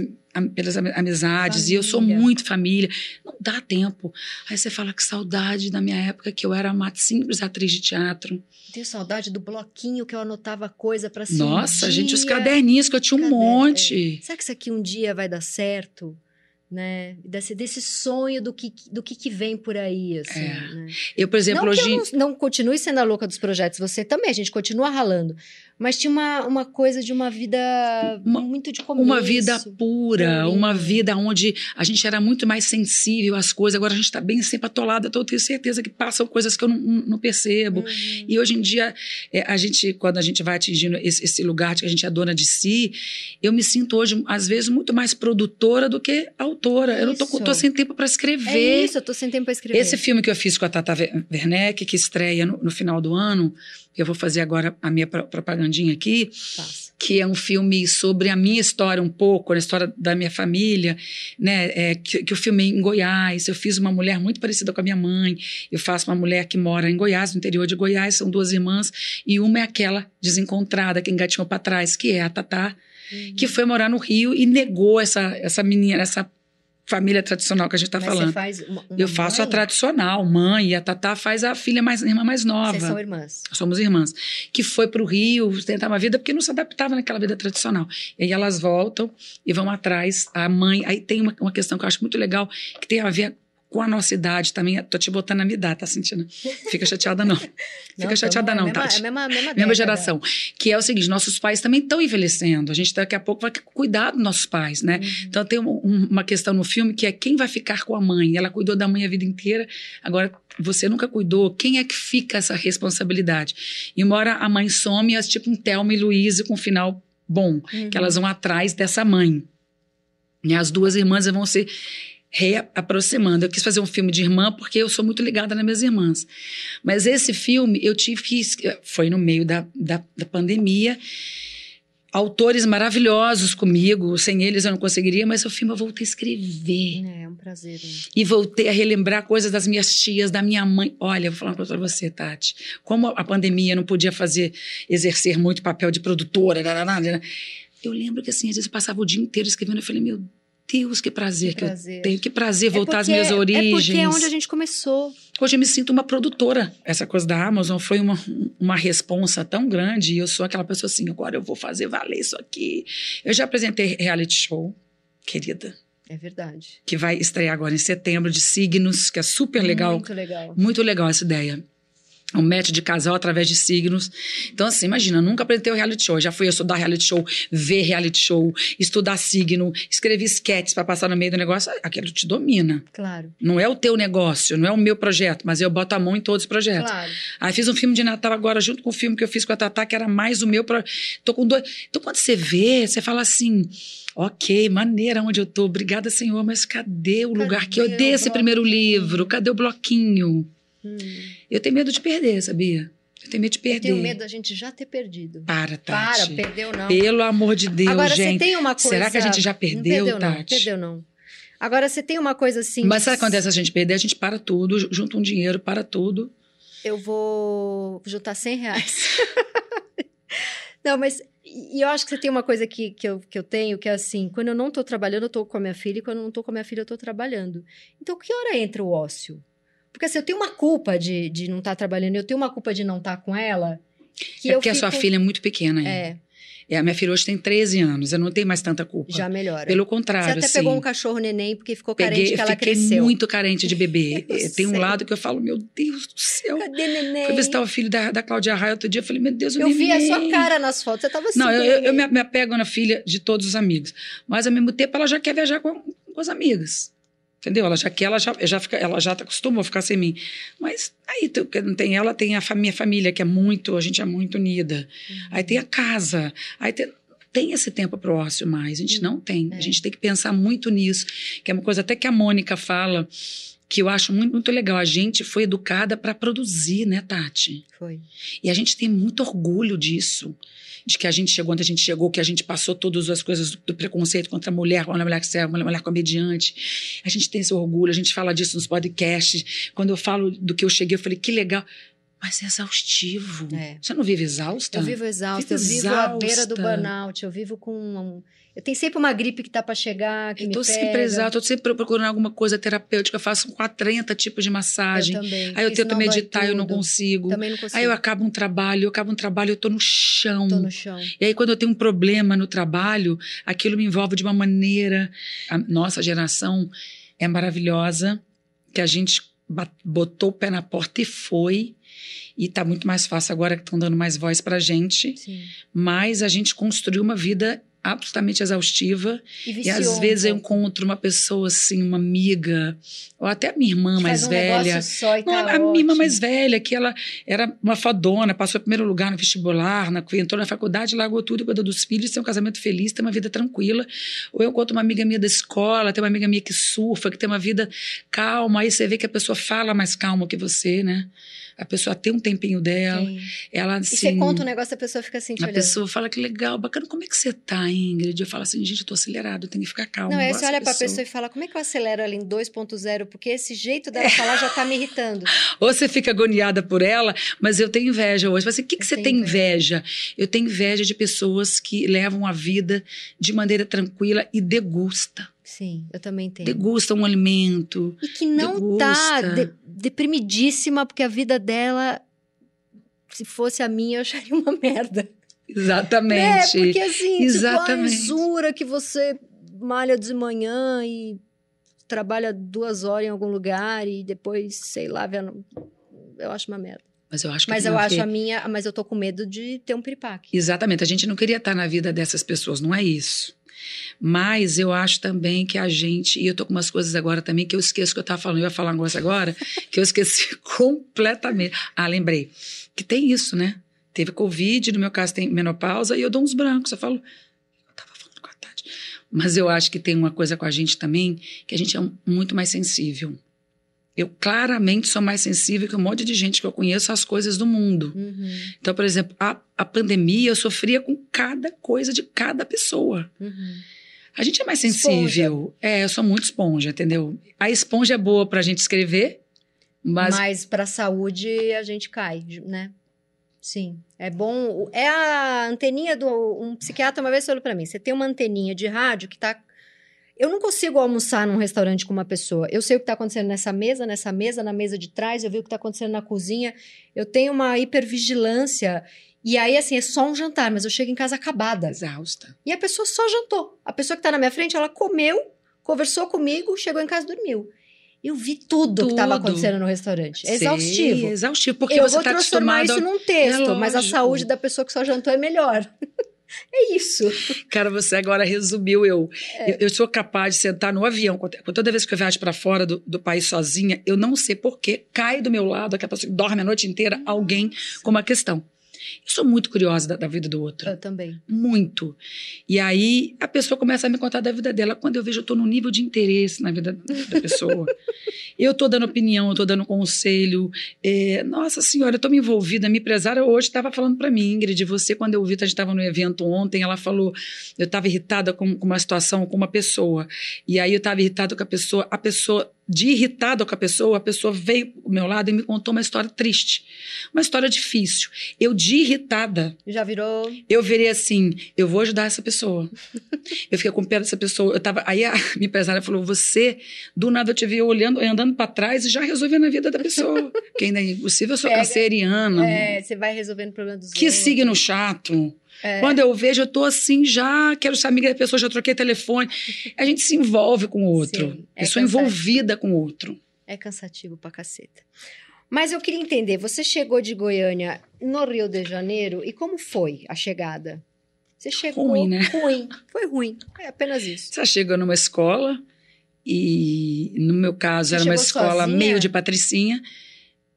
pelas amizades, família. e eu sou muito família. Não dá tempo. Aí você fala que saudade da minha época, que eu era uma simples atriz de teatro. Tenho saudade do bloquinho que eu anotava coisa para ser Nossa, um gente, os caderninhos que eu tinha um monte. É. Será que isso aqui um dia vai dar certo? Né? Desse, desse sonho do que, do que, que vem por aí, assim, é. né? Eu, por exemplo, não hoje... não, não continue sendo a louca dos projetos, você também, a gente continua ralando. Mas tinha uma, uma coisa de uma vida Uma- muito de começo. Uma vida pura, Purinha. uma vida onde a gente era muito mais sensível às coisas. Agora a gente está bem sempre atolada. Então eu tenho certeza que passam coisas que eu não, não percebo. Uhum. E hoje em dia, é, a gente, quando a gente vai atingindo esse, esse lugar de que a gente é dona de si, eu me sinto hoje, às vezes, muito mais produtora do que autora. Eu não tô, Isso. tô sem tempo para escrever. É isso, eu tô sem tempo pra escrever. Esse filme que eu fiz com a Tata Werneck, que estreia no, no final do ano, eu vou fazer agora a minha pro- propagandinha aqui, Faça. que é um filme sobre a minha história um pouco, a história da minha família, né? É, que, que eu filmei em Goiás. Eu fiz uma mulher muito parecida com a minha mãe. Eu faço uma mulher que mora em Goiás, no interior de Goiás. São duas irmãs e uma é aquela desencontrada que engatinhou para trás, que é a Tatá, que foi morar no Rio e negou essa essa menina, essa família tradicional que a gente está falando. você faz uma, uma Eu faço a tradicional, mãe, e a Tatá faz a filha mais irmã mais nova. Vocês são irmãs. Somos irmãs. Que foi para o Rio tentar uma vida porque não se adaptava naquela vida tradicional. E aí elas voltam e vão atrás. A mãe. Aí tem uma, uma questão que eu acho muito legal, que tem a ver com a nossa idade também. Tô te botando na minha idade, tá sentindo? Fica chateada, não. Fica Não, chateada, tamo- não, é mesma, Tati. É a mesma, mesma, Mesma geração. Que é o seguinte: nossos pais também estão envelhecendo. A gente daqui a pouco vai cuidar dos nossos pais, né? Uhum. Então tem um- um- uma questão no filme que é quem vai ficar com a mãe. Ela cuidou da mãe a vida inteira, agora você nunca cuidou. Quem é que fica essa responsabilidade? E uma hora a mãe some, é tipo um Thelma e Luísa com um final bom, Uhum. que elas vão atrás dessa mãe. E as duas irmãs vão se reaproximando. Eu quis fazer um filme de irmã porque eu sou muito ligada nas minhas irmãs. Mas esse filme eu tive que. es- Foi no meio da, da, da pandemia. Autores maravilhosos comigo, sem eles eu não conseguiria, mas o filme eu voltei a escrever. É, é um prazer. né? E voltei a relembrar coisas das minhas tias, da minha mãe. Olha, vou falar uma coisa pra você, Tati. Como a pandemia não podia fazer, exercer muito papel de produtora, eu lembro que assim, às vezes eu passava o dia inteiro escrevendo. Eu falei, meu Deus, que prazer que, Que prazer. eu tenho. Que prazer É voltar às porque- minhas origens. É porque é onde a gente começou. Hoje eu me sinto uma produtora. Essa coisa da Amazon foi uma, uma responsa tão grande. E eu sou aquela pessoa assim, agora eu vou fazer valer isso aqui. Eu já apresentei reality show, querida, É verdade. que vai estrear agora em setembro, de signos, que é super legal. Muito legal. Muito legal essa ideia. Um match de casal através de signos. Então, assim, imagina, nunca apresentei o reality show. Já fui estudar reality show, ver reality show, estudar signo, escrevi sketches para passar no meio do negócio. Aquilo te domina. Claro. Não é o teu negócio, não é o meu projeto, mas eu boto a mão em todos os projetos. Claro. Aí fiz um filme de Natal agora, junto com o filme que eu fiz com a Tatá, que era mais o meu. Pro... Tô com dois. Então, quando você vê, você fala assim. Ok, maneira onde eu tô. Obrigada, Senhor, mas cadê o Cadê lugar que eu dei esse primeiro livro? Cadê o bloquinho? Hum. Eu tenho medo de perder, sabia? Eu tenho medo de Eu perder. tenho medo da gente já ter perdido. Para, Para, Tati. perdeu não. Pelo amor de Deus, Agora, gente. você tem uma coisa... Será que a gente já perdeu, não perdeu, Tati? Não, perdeu não. Agora, você tem uma coisa assim... Mas sabe o que acontece a gente perder? A gente para tudo, ju- junta um dinheiro, para tudo. Eu vou juntar 100 reais. não, mas... E eu acho que você tem uma coisa que, que, eu, que eu tenho, que é assim, quando eu não tô trabalhando, eu tô com a minha filha, e quando eu não tô com a minha filha, eu tô trabalhando. Então, que hora entra o ócio? Porque assim, eu tenho uma culpa de, de não estar trabalhando, eu tenho uma culpa de não estar com ela. Que é eu porque a sua fico- filha é muito pequena ainda. É, É, a minha filha hoje tem 13 anos, eu não tenho mais tanta culpa. já melhora. Pelo Você contrário, até assim. pegou um cachorro neném porque ficou carente peguei, que ela fiquei cresceu. muito carente de bebê. Eu Eh, tem um sei. lado que eu falo, meu Deus do céu. Cadê neném? Fui visitar o filho da, da Cláudia Raia outro dia, eu falei, meu Deus, o Eu vi a neném. sua cara nas fotos, você tava assim. Não, eu, eu, eu neném. me, me apego na filha de todos os amigos. Mas, ao mesmo tempo, ela já quer viajar com, com as amigas. Entendeu? Ela já quer, ela já, já fica, ela já acostumou a ficar sem mim. Mas aí que tem ela, tem a minha família, que é muito, a gente é muito unida. Aí tem a casa. Aí tem, tem esse tempo pro ócio mais. A gente não tem. É. A gente tem que pensar muito nisso. Que é uma coisa até que a Mônica fala, que eu acho muito, muito legal. A gente foi educada para produzir, né, Tati? Foi. E a gente tem muito orgulho disso. De que a gente chegou onde a gente chegou, que a gente passou todas as coisas do, preconceito contra a mulher, contra a mulher que serve, mulher, mulher comediante. A gente tem esse orgulho, a gente fala disso nos podcasts. Quando eu falo do que eu cheguei, eu falei, que legal. Mas é exaustivo. É. Você não vive exausta? Eu vivo exausta, eu Vive vivo à beira do exausta. burnout, eu vivo com. Eu tenho sempre uma gripe que tá pra chegar, que Eu tô sempre eu tô sempre procurando alguma coisa terapêutica, eu faço com 30 tipos de Eu massagem. também. Aí eu tento meditar, eu não consigo. Também não consigo. Aí eu acabo um trabalho, eu acabo um trabalho, eu tô no chão. tô no chão. E aí, quando eu tenho um problema no trabalho, aquilo me envolve de uma maneira. A nossa geração é maravilhosa, que a gente botou o pé na porta e foi. E tá muito mais fácil agora que estão dando mais voz pra gente. Sim. Mas a gente construiu uma vida absolutamente exaustiva. E, E às vezes eu encontro uma pessoa assim, uma amiga, ou até a minha irmã mais um velha. só e Não, tá a minha irmã ótimo. mais velha, que ela era uma fodona, passou em primeiro lugar no vestibular, na, entrou na faculdade, largou tudo, cuidou dos filhos, tem um casamento feliz, tem uma vida tranquila. Ou eu encontro uma amiga minha da escola, tem uma amiga minha que surfa, que tem uma vida calma, aí você vê que a pessoa fala mais calma que você, né? A pessoa tem um tempinho dela, Sim. ela E assim... você conta um negócio, a pessoa fica assim te a olhando. pessoa fala que legal, bacana, como é que você tá, Ingrid? Eu falo assim, gente, eu tô acelerado, eu tenho que ficar calma. Não, aí você olha pra pessoa e fala, como é que eu acelero ela em 2.0? Porque esse jeito dela falar já tá me irritando. Ou você fica agoniada por ela, mas eu tenho inveja hoje. Mas assim, o que, que Eu você tem inveja? Eu tenho inveja de pessoas que levam a vida de maneira tranquila e degusta. Sim, eu também tenho. Degusta um alimento. E que não tá Degusta. de- deprimidíssima, porque a vida dela, se fosse a minha, eu acharia uma merda. Exatamente. É, porque assim, Exatamente. tipo, a usura que você malha de manhã e trabalha duas horas em algum lugar e depois, sei lá, vê- eu acho uma merda. Mas eu acho que Mas eu acho ver- a minha, mas eu tô com medo de ter um piripaque. Exatamente. A gente não queria estar na vida dessas pessoas, não é isso. Mas eu acho também que a gente. E eu tô com umas coisas agora também que eu esqueço que eu tava falando. Eu ia falar um negócio agora que eu esqueci completamente. Ah, lembrei. Que tem isso, né? Teve Covid, no meu caso tem menopausa, e eu dou uns brancos. Eu falo. Eu tava falando com a Tati. Mas eu acho que tem uma coisa com a gente também, que a gente é um- muito mais sensível. Eu claramente sou mais sensível que um monte de gente que eu conheço às coisas do mundo. Uhum, Então, por exemplo, a, a pandemia eu sofria com cada coisa de cada pessoa. uhum. A gente é mais sensível. É, eu sou muito esponja, entendeu? A esponja é boa pra gente escrever, mas, Mas pra saúde a gente cai, né? Sim, é bom. É a anteninha do. Um psiquiatra uma vez falou pra mim: você tem uma anteninha de rádio que tá. Eu não consigo almoçar num restaurante com uma pessoa. Eu sei o que tá acontecendo nessa mesa, nessa mesa, na mesa de trás, eu vi o que tá acontecendo na cozinha. Eu tenho uma hipervigilância. E aí, assim, é só um jantar, mas eu chego em casa acabada. exausta. E a pessoa só jantou. A pessoa que tá na minha frente, ela comeu, conversou comigo, chegou em casa e dormiu. Eu vi tudo, que estava Tudo. acontecendo no restaurante. É exaustivo. é exaustivo, porque eu você vou está transformar acostumado. isso num texto, É mas a saúde da pessoa que só jantou é melhor. é isso. Cara, você agora resumiu eu. É. Eu, eu sou capaz de sentar no avião. Toda vez que eu viajo para fora do, do país sozinha, eu não sei porquê, cai do meu lado, aquela pessoa que dorme a noite inteira, alguém com uma questão. Eu sou muito curiosa da, da vida do outro. Eu também. Muito. E aí a pessoa começa a me contar da vida dela. Quando eu vejo, eu estou num nível de interesse na vida da pessoa. eu estou dando opinião, eu estou dando conselho. É, nossa senhora, eu estou me envolvida. Minha empresária hoje estava falando para mim, Ingrid, você, quando eu vi, a gente estava no evento ontem, ela falou, eu estava irritada com, com uma situação, com uma pessoa. E aí eu estava irritada com a pessoa, a pessoa, de irritada com a pessoa, a pessoa veio ao meu lado e me contou uma história triste. Uma história difícil. Eu, de irritada, Já virou. eu virei assim, eu vou ajudar essa pessoa. eu fiquei com pena dessa pessoa. Eu tava, aí a minha empresária falou: você, do nada eu te vi olhando, andando para trás e já resolvendo a vida da pessoa. que ainda é impossível, eu sou Pega- canceriana. É, você vai resolvendo o problema dos Que outros. signo chato. É. Quando eu vejo, eu tô assim, já quero ser amiga da pessoa, já troquei telefone. A gente se envolve com o outro. Sim, é eu sou cansativo. envolvida com o outro. É cansativo pra caceta. Mas eu queria entender, você chegou de Goiânia no Rio de Janeiro e como foi a chegada? Você chegou Ruim, né? ruim. Foi ruim. É apenas isso. Você chega numa escola e, no meu caso, Você era uma chegou escola sozinha? meio de patricinha.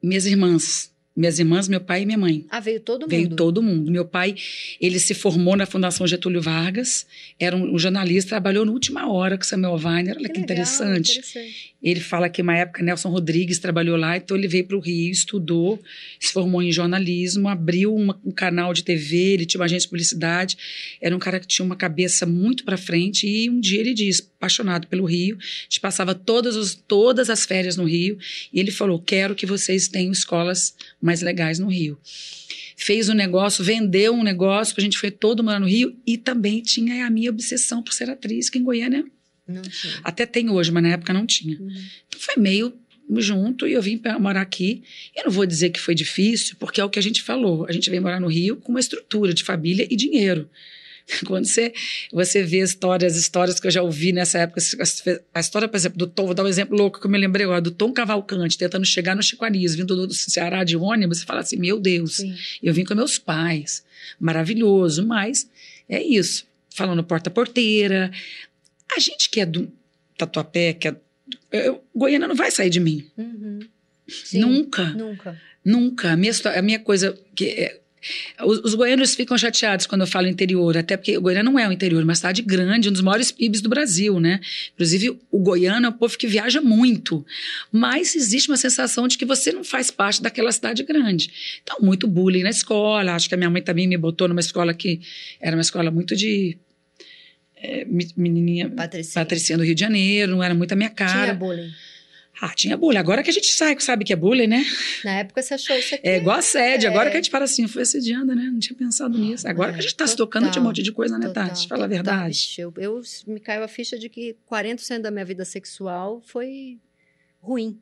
Minhas irmãs. Minhas irmãs, meu pai e minha mãe. Ah, veio todo mundo. Veio todo mundo. Meu pai, ele se formou na Fundação Getúlio Vargas, era um, um jornalista, trabalhou na última hora com Samuel Weiner. Olha que, legal, interessante. interessante. Ele fala que, uma época, Nelson Rodrigues trabalhou lá, então ele veio para o Rio, estudou, se formou em jornalismo, abriu uma- um canal de TV, ele tinha uma agência de publicidade, era um cara que tinha uma cabeça muito para frente, e um dia ele disse, apaixonado pelo Rio, a passava todas, os, todas as férias no Rio, e ele falou, quero que vocês tenham escolas mais legais no Rio. Fez um negócio, vendeu um negócio, a gente foi todo morar no Rio, e também tinha a minha obsessão por ser atriz, que em Goiânia Não tinha. até tem hoje, mas na época não tinha. Uhum. Então foi meio junto e eu vim morar aqui. Eu não vou dizer que foi difícil, porque é o que a gente falou. A gente veio morar no Rio com uma estrutura de família e dinheiro. Quando você, você vê histórias, histórias que eu já ouvi nessa época, a história, por exemplo, do Tom, vou dar um exemplo louco que eu me lembrei agora, do Tom Cavalcante tentando chegar no Chiquariz, vindo do, do Ceará de ônibus, você fala assim: meu Deus, Sim. eu vim com meus pais, maravilhoso, mas é isso. Falando porta-porteira. A gente que é do Tatuapé, que é. Eu, Goiânia não vai sair de mim. Uhum. Sim, nunca. Nunca. Nunca. A minha, a minha coisa. que é, os, os, goianos ficam chateados quando eu falo interior, até porque o Goiânia não é um interior, é uma cidade grande, um dos maiores PIBs do Brasil, né? Inclusive, o goiano é um povo que viaja muito. Mas existe uma sensação de que você não faz parte daquela cidade grande. Então, muito bullying na escola. Acho que a minha mãe também me botou numa escola que era uma escola muito de é, menininha Patricinha. Patricinha do Rio de Janeiro, não era muito a minha cara. Tinha bullying. Ah, tinha bullying. Agora que a gente sabe, sabe que é bullying, né? Na época você achou isso aqui. É igual assédio. É... Agora que a gente fala assim, foi assediando, né? Não tinha pensado nisso. Agora é, que a gente tá total, se tocando, tinha um monte de coisa, né, total, Tati? Fala a verdade. Eu, eu me caiu a ficha de que 40% da minha vida sexual foi ruim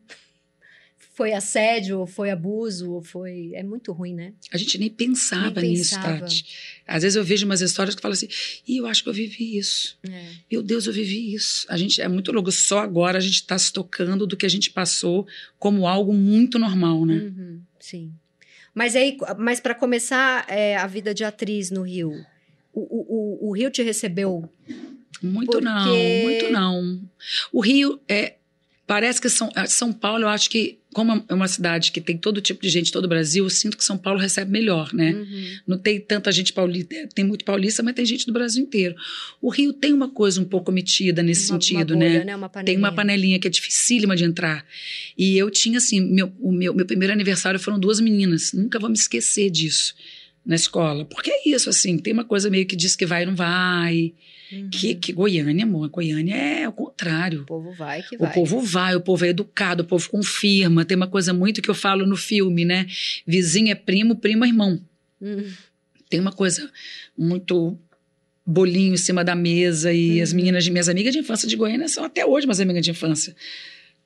foi assédio, ou foi abuso, ou foi. É muito ruim, né? A gente nem pensava nem nisso, pensava. Tati. Às vezes eu vejo umas histórias que falam assim, e eu acho que eu vivi isso. É. Meu Deus, eu vivi isso. A gente é muito louco. Só agora a gente está se tocando do que a gente passou como algo muito normal, né? Uhum, sim. Mas aí, mas para começar é, a vida de atriz no Rio, o, o, o, o Rio te recebeu? Muito porque... não, muito não. O Rio é. Parece que São, São Paulo, eu acho que como é uma cidade que tem todo tipo de gente, todo o Brasil, eu sinto que São Paulo recebe melhor, né? Uhum. Não tem tanta gente paulista, tem muito paulista, mas tem gente do Brasil inteiro. O Rio tem uma coisa um pouco metida nesse uma, sentido, uma né? bolha, né? Uma tem uma panelinha que é dificílima de entrar. E eu tinha, assim, meu, o meu, meu primeiro aniversário foram duas meninas, nunca vou me esquecer disso na escola. Porque é isso, assim, tem uma coisa meio que diz que vai e não vai. Uhum. Que, que Goiânia, amor, Goiânia é o contrário. O povo vai que vai. O povo vai, o povo é educado, o povo confirma. Tem uma coisa muito que eu falo no filme, né? Vizinho é primo, primo é irmão. Uhum. Tem uma coisa muito bolinho em cima da mesa e uhum. as meninas de minhas amigas de infância de Goiânia são até hoje minhas amigas de infância.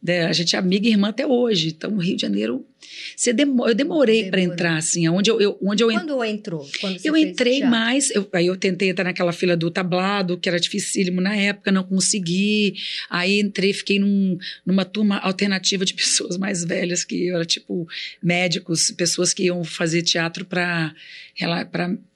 Né? A gente é amiga e irmã até hoje. Então, o Rio de Janeiro. Você demo, eu demorei para entrar, assim. Onde eu, eu, onde eu Quando entrou? Quando eu entrei mais. Eu, aí eu tentei entrar naquela fila do tablado, que era dificílimo na época, não consegui. Aí entrei, fiquei num, numa turma alternativa de pessoas mais velhas, que eu era tipo médicos, pessoas que iam fazer teatro para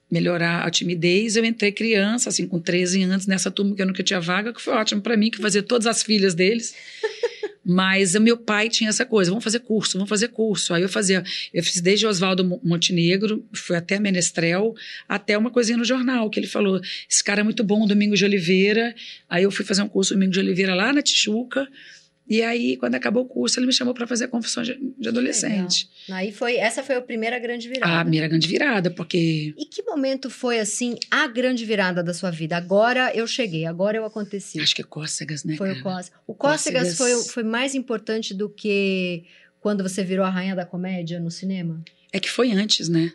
melhorar a timidez. Eu entrei criança, assim, com 13 anos, nessa turma que eu nunca tinha vaga, que foi ótimo para mim, que fazia todas as filhas deles. Mas o meu pai tinha essa coisa, vamos fazer curso, vamos fazer curso. Aí eu fazia, eu fiz desde Oswaldo Montenegro, fui até Menestrel, até uma coisinha no jornal, que ele falou, esse cara é muito bom, Domingo de Oliveira. Aí eu fui fazer um curso Domingo de Oliveira lá na Tijuca, e aí, quando acabou o curso, ele me chamou para fazer confissão de, de adolescente. Legal. Aí foi, essa foi a primeira grande virada. A primeira grande virada, porque. E que momento foi assim a grande virada da sua vida? Agora eu cheguei, agora eu aconteci. Acho que é Cócegas, né? Foi cara? o Cócegas. O Cócegas, Cócegas... Foi, foi mais importante do que quando você virou a rainha da comédia no cinema? É que foi antes, né?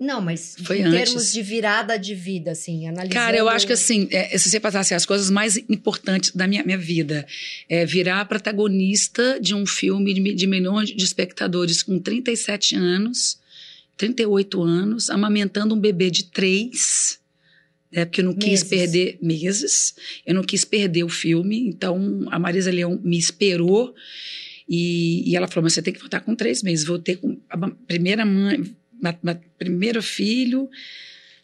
Não, mas Foi em antes. termos de virada de vida, assim, analisando... Cara, eu acho que assim, é, se você passasse as coisas mais importantes da minha, minha vida, é virar protagonista de um filme de, de milhões de espectadores com 37 anos, 38 anos, amamentando um bebê de três, né, porque eu não quis Meses. perder meses, eu não quis perder o filme, então a Marisa Leão me esperou e, e ela falou, mas você tem que voltar com três meses, voltei com a primeira mãe primeiro filho,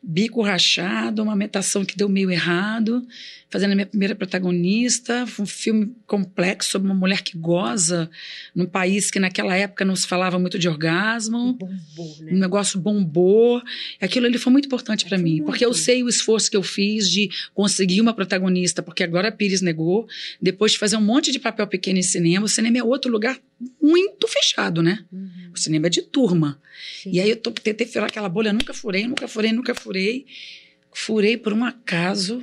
bico rachado, amamentação que deu meio errado, fazendo a minha primeira protagonista, um filme complexo sobre uma mulher que goza num país que naquela época não se falava muito de orgasmo. Bombou, né? Um negócio bombou. Aquilo ali foi muito importante para mim, muito. porque eu sei o esforço que eu fiz de conseguir uma protagonista, porque agora a Pires negou, depois de fazer um monte de papel pequeno em cinema, o cinema é outro lugar muito fechado, né? Uhum. O cinema é de turma. Sim. E aí eu tô, tentei furar aquela bolha, nunca furei, nunca furei, nunca furei. Furei por um acaso,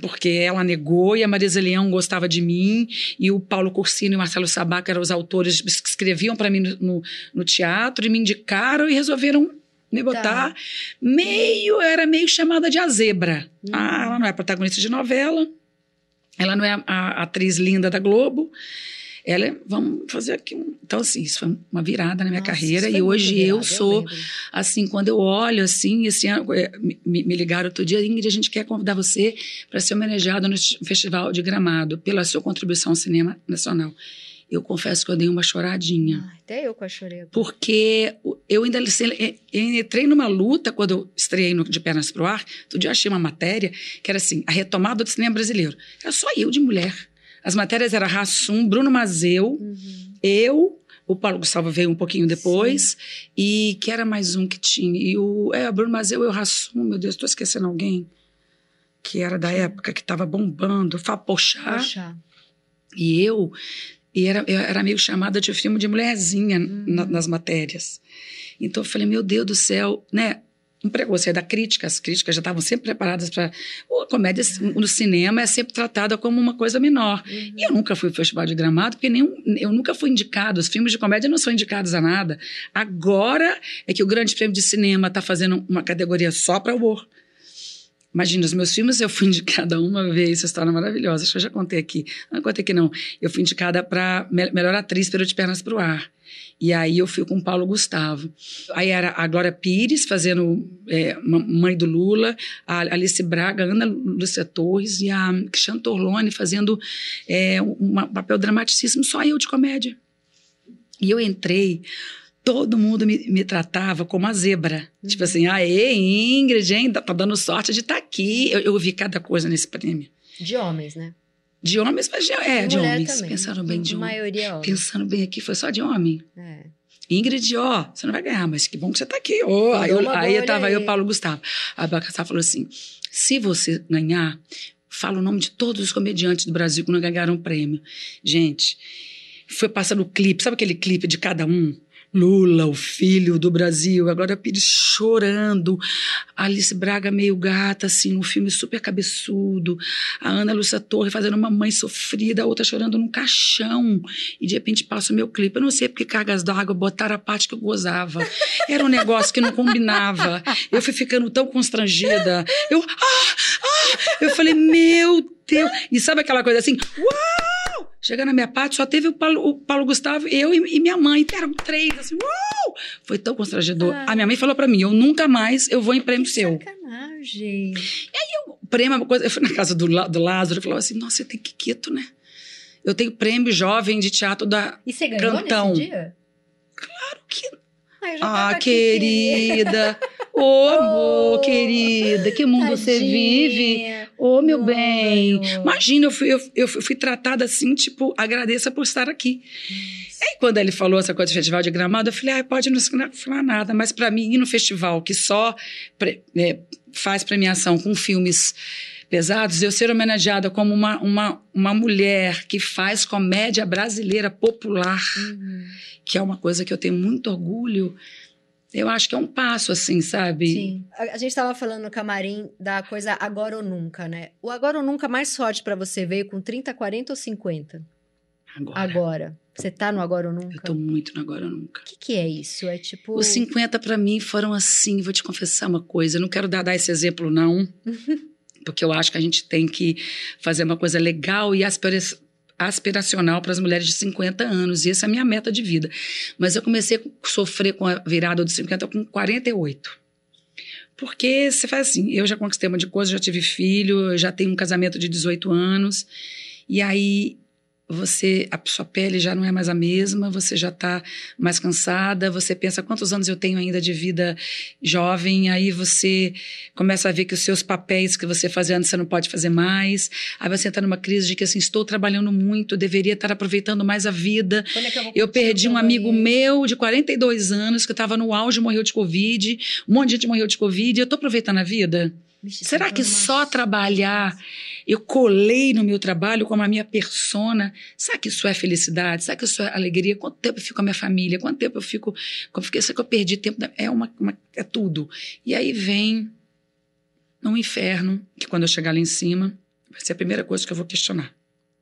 porque ela negou e a Marisa Leão gostava de mim, e o Paulo Cursino e o Marcelo Sabá, que eram os autores que escreviam para mim no, no, teatro, e me indicaram e resolveram me botar Tá. meio, era meio chamada de a zebra. Hum. Ah, ela não é protagonista de novela, ela não é a, a atriz linda da Globo, ela, vamos fazer aqui um... Então, assim, isso foi uma virada na minha Nossa, carreira. E hoje virada, eu sou, lembro. assim, quando eu olho, assim, esse ano, é, me, me ligaram outro dia, Ingrid, a gente quer convidar você para ser homenageado no Festival de Gramado pela sua contribuição ao cinema nacional. Eu confesso que eu dei uma choradinha. Ai, até eu quase chorei. Porque eu ainda eu entrei numa luta quando eu estreiei no De Pernas pro Ar. Outro dia eu achei uma matéria que era assim: a retomada do cinema brasileiro. Era só eu de mulher. As matérias eram Rassum, Bruno Mazeu, Uhum. eu, o Paulo Gustavo veio um pouquinho depois, e que era mais um que tinha. E o é, Bruno Mazeu e o Rassum, meu Deus, estou esquecendo alguém. Que era da época que estava bombando, Fapochá. E eu, e era, eu era meio chamada de filme de mulherzinha Uhum. na- nas matérias. Então eu falei, meu Deus do céu, né? Um preconceito da crítica, as críticas já estavam sempre preparadas para. A comédia no cinema é sempre tratada como uma coisa menor. Uhum. E eu nunca fui pro Festival de Gramado, porque nenhum, eu nunca fui indicado. Os filmes de comédia não são indicados a nada. Agora é que o Grande Prêmio de Cinema está fazendo uma categoria só para humor. Imagina, os meus filmes eu fui indicada uma vez, essa história é maravilhosa, acho que eu já contei aqui. Não contei aqui não. Eu fui indicada para melhor atriz pelo De Pernas pro Ar. E aí eu fui com o Paulo Gustavo. Aí era a Glória Pires fazendo é, Mãe do Lula, a Alice Braga, a Ana Lúcia Torres e a Cristiane Torlone fazendo é, um papel dramaticíssimo, só eu de comédia. E eu entrei, todo mundo me, me tratava como a zebra. Tipo assim, aê, Ingrid, hein, tá, tá dando sorte de estar aqui. Eu, eu ouvi cada coisa nesse prêmio. De homens, né? De homens, mas de, é, de mulher homens. também. Pensaram bem de homens. maioria homens. Pensando bem aqui, foi só de homem. É. Ingrid, ó, você não vai ganhar, mas que bom que você tá aqui. Ó, aí eu, aí eu tava aí. eu Paulo Gustavo. A Bacassá falou assim: se você ganhar, fala o nome de todos os comediantes do Brasil que não ganharam o prêmio. Gente, foi passando o clipe, sabe aquele clipe de cada um? Lula, o filho do Brasil, a Pires chorando, Alice Braga meio gata, assim, num filme super cabeçudo, a Ana Lúcia Torre fazendo uma mãe sofrida, a outra chorando num caixão, e de repente passa o meu clipe. Eu não sei porque cargas d'água botaram a parte que eu gozava. Era um negócio que não combinava. Eu fui ficando tão constrangida. Eu, ah, ah! Eu falei, meu Deus! E sabe aquela coisa assim, uau! Chega na minha parte, só teve o Paulo, o Paulo Gustavo, eu e, e minha mãe. Eram três, assim, uau! Foi tão constrangedor. Ah. A minha mãe falou pra mim, eu nunca mais eu vou em prêmio seu. Sacanagem. O prêmio é uma coisa. Eu fui na casa do, do Lázaro e falou assim: nossa, você tem que quieto, né? Eu tenho prêmio jovem de teatro da. E você ganhou Cantão. dia? Claro que. Eu Ah, aqui, querida! Ô, amor, Oh, querida, que mundo você Tadinha. vive? Ô, meu Não bem. ganhou. Imagina, eu fui, eu, eu fui tratada assim, tipo, agradeça por estar aqui. Aí, quando ele falou essa coisa do festival de gramado, eu falei, ah, pode não falar nada, mas para mim, ir no festival que só pre- é, faz premiação com filmes pesados, eu ser homenageada como uma, uma, uma mulher que faz comédia brasileira popular, Uhum. que é uma coisa que eu tenho muito orgulho, eu acho que é um passo, assim, sabe? Sim. A, gente tava falando no camarim da coisa agora ou nunca, né? O agora ou nunca mais forte pra você veio com 30, 40 ou 50? Agora. Agora. Você tá no agora ou nunca? Eu tô muito no agora ou nunca. O que, que é isso? É tipo. Os 50 para mim foram assim, vou te confessar uma coisa, eu não quero dar, dar esse exemplo não, porque eu acho que a gente tem que fazer uma coisa legal e aspira- aspiracional para as mulheres de 50 anos, e essa é a minha meta de vida. Mas eu comecei a sofrer com a virada dos 50 com 48. Porque você faz assim, eu já conquistei um monte de coisa, já tive filho, já tenho um casamento de 18 anos, e aí você a sua pele já não é mais a mesma, você já está mais cansada, você pensa quantos anos eu tenho ainda de vida jovem, aí você começa a ver que os seus papéis que você fazia antes você não pode fazer mais, aí você entra numa crise de que assim, estou trabalhando muito, deveria estar aproveitando mais a vida. É eu Eu perdi um amigo banheiro? meu de 42 anos que estava no auge, morreu de Covid, um monte de gente morreu de Covid, eu estou aproveitando a vida? Vixe, Será você que só trabalhar, eu colei no meu trabalho como a minha persona? Será que isso é felicidade? Será que isso é alegria? Quanto tempo eu fico com a minha família? Quanto tempo eu fico. Fiquei, será que eu perdi tempo? É, uma, uma- é tudo. E aí vem um inferno, que quando eu chegar lá em cima, vai ser a primeira coisa que eu vou questionar.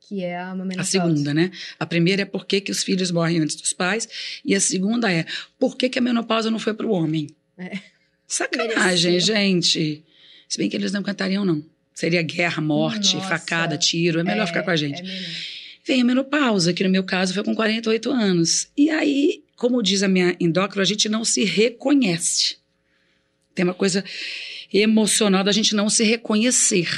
Que é a A menopausa. segunda, né? A primeira é por que, que os filhos morrem antes dos pais. E a segunda é por que, que a menopausa não foi para o homem? É. Sacanagem, Mereceu. gente. Se bem que eles não cantariam, não. Seria guerra, morte, Nossa. facada, tiro. É melhor ficar com a gente. É vem a menopausa, que no meu caso foi com 48 anos. E aí, como diz a minha endócrina, a gente não se reconhece. Tem uma coisa emocional da gente não se reconhecer.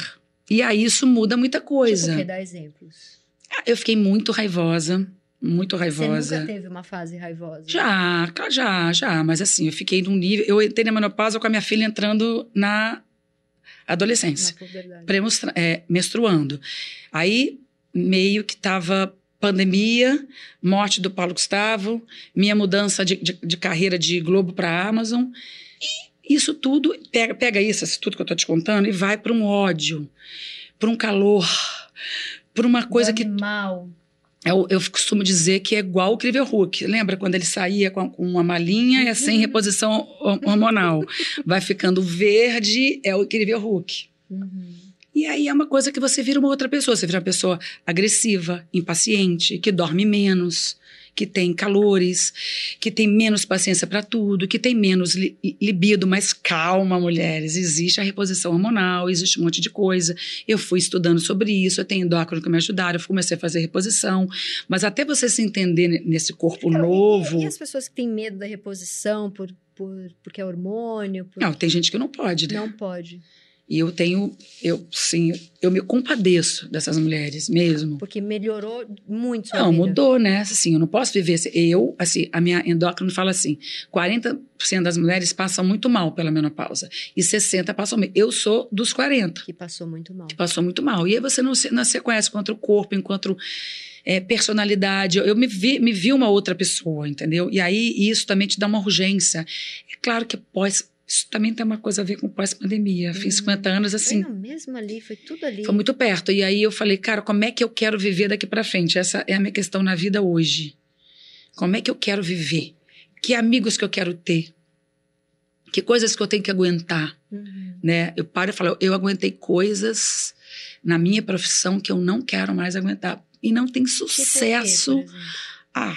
E aí isso muda muita coisa. Tipo, dá exemplos. Ah, eu fiquei muito raivosa, muito raivosa. Você nunca teve uma fase raivosa? Já, já, já. Mas assim, eu fiquei num nível. Eu entrei na menopausa com a minha filha entrando na adolescência. É, menstruando. Aí, meio que tava pandemia, morte do Paulo Gustavo, minha mudança de, de, de carreira de Globo para Amazon. E isso tudo, pega, pega isso, isso tudo que eu tô te contando, e vai para um ódio, para um calor, para uma coisa que. Mal. Eu, eu costumo dizer que é igual o Incrível Hulk. Lembra quando ele saía com, uma malinha e sem uhum. reposição hormonal? Vai ficando verde, é o Incrível Hulk. Uhum. E aí é uma coisa que você vira uma outra pessoa. Você vira uma pessoa agressiva, impaciente, que dorme menos, que tem calores, que tem menos paciência para tudo, que tem menos li libido, mas calma, mulheres. Existe a reposição hormonal, existe um monte de coisa. Eu fui estudando sobre isso, eu tenho endócrino que me ajudaram, eu comecei a fazer reposição. Mas até você se entender nesse corpo então, novo. E, e, as pessoas que têm medo da reposição por, por, porque é hormônio? Por... Não, tem gente que não pode, né? Não pode. E eu tenho, eu sim, eu me compadeço dessas mulheres mesmo. Porque melhorou muito sua Não, vida. mudou, né? Assim, eu não posso viver. Eu, assim, a minha endócrina fala assim: 40% das mulheres passam muito mal pela menopausa e 60% passam bem. Eu sou dos 40%. Que passou muito mal. Que passou muito mal. E aí você não se, não se conhece enquanto corpo, enquanto é, personalidade. Eu me vi, me vi uma outra pessoa, entendeu? E aí isso também te dá uma urgência. É claro que pós isso também tem uma coisa a ver com pós-pandemia. Fiz 50 uhum. anos assim. Foi mesmo ali, foi tudo ali. Foi muito perto. E aí eu falei, cara, como é que eu quero viver daqui para frente? Essa é a minha questão na vida hoje. Como é que eu quero viver? Que amigos que eu quero ter? Que coisas que eu tenho que aguentar? Uhum. Né? Eu paro e falo, eu aguentei coisas na minha profissão que eu não quero mais aguentar. E não tem sucesso. Que ah,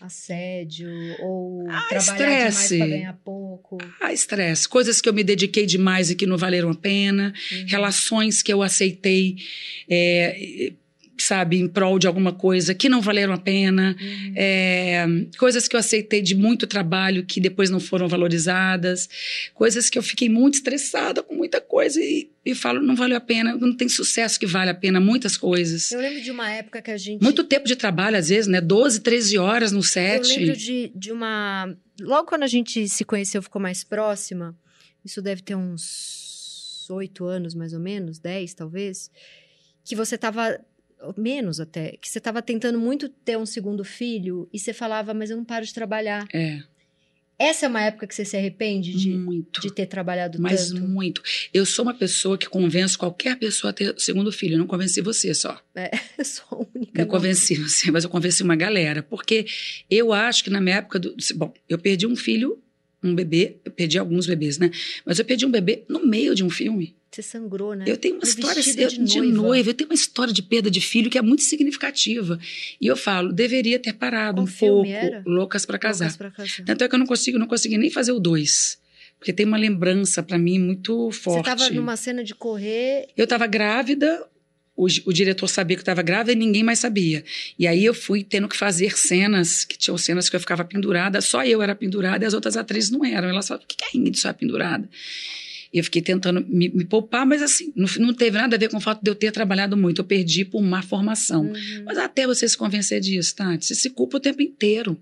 assédio ou ah, trabalhar estresse. demais para ganhar pouco. Ah, estresse. Coisas que eu me dediquei demais e que não valeram a pena. Uhum. Relações que eu aceitei é, sabe, em prol de alguma coisa que não valeram a pena, uhum. é, coisas que eu aceitei de muito trabalho que depois não foram valorizadas, coisas que eu fiquei muito estressada com muita coisa e, e falo, não valeu a pena, não tem sucesso que vale a pena, muitas coisas. Eu lembro de uma época que a gente... Muito tempo de trabalho, às vezes, né, 12, 13 horas no set. Eu lembro de, de uma... Logo quando a gente se conheceu, ficou mais próxima, isso deve ter uns oito anos, mais ou menos, dez, talvez, que você estava menos até, que você estava tentando muito ter um segundo filho e você falava, mas eu não paro de trabalhar. É. Essa é uma época que você se arrepende de, muito, de ter trabalhado mas tanto? Mas muito. Eu sou uma pessoa que convenço qualquer pessoa a ter segundo filho. Eu não convenci você só. É, eu sou a única. Eu convenci você, mas eu convenci uma galera. Porque eu acho que na minha época do. Bom, eu perdi um filho, um bebê, eu perdi alguns bebês, né? Mas eu perdi um bebê no meio de um filme. Você sangrou, né? Eu tenho uma história de, eu, de noiva. noiva. Eu tenho uma história de perda de filho que é muito significativa. E eu falo, deveria ter parado Qual um pouco. Era? Loucas para casar. Casar. Tanto é que eu não consigo, não consegui nem fazer o dois. Porque tem uma lembrança para mim muito forte. Você estava numa cena de correr. Eu estava grávida, o, o, diretor sabia que eu estava grávida e ninguém mais sabia. E aí eu fui tendo que fazer cenas, que tinham cenas que eu ficava pendurada, só eu era pendurada e as outras atrizes não eram. Elas falavam, por que a Ingrid só é pendurada? eu fiquei tentando me, me, poupar, mas assim, não, não, teve nada a ver com o fato de eu ter trabalhado muito. Eu perdi por má formação. Uhum. Mas até você se convencer disso, Tati, você se culpa o tempo inteiro.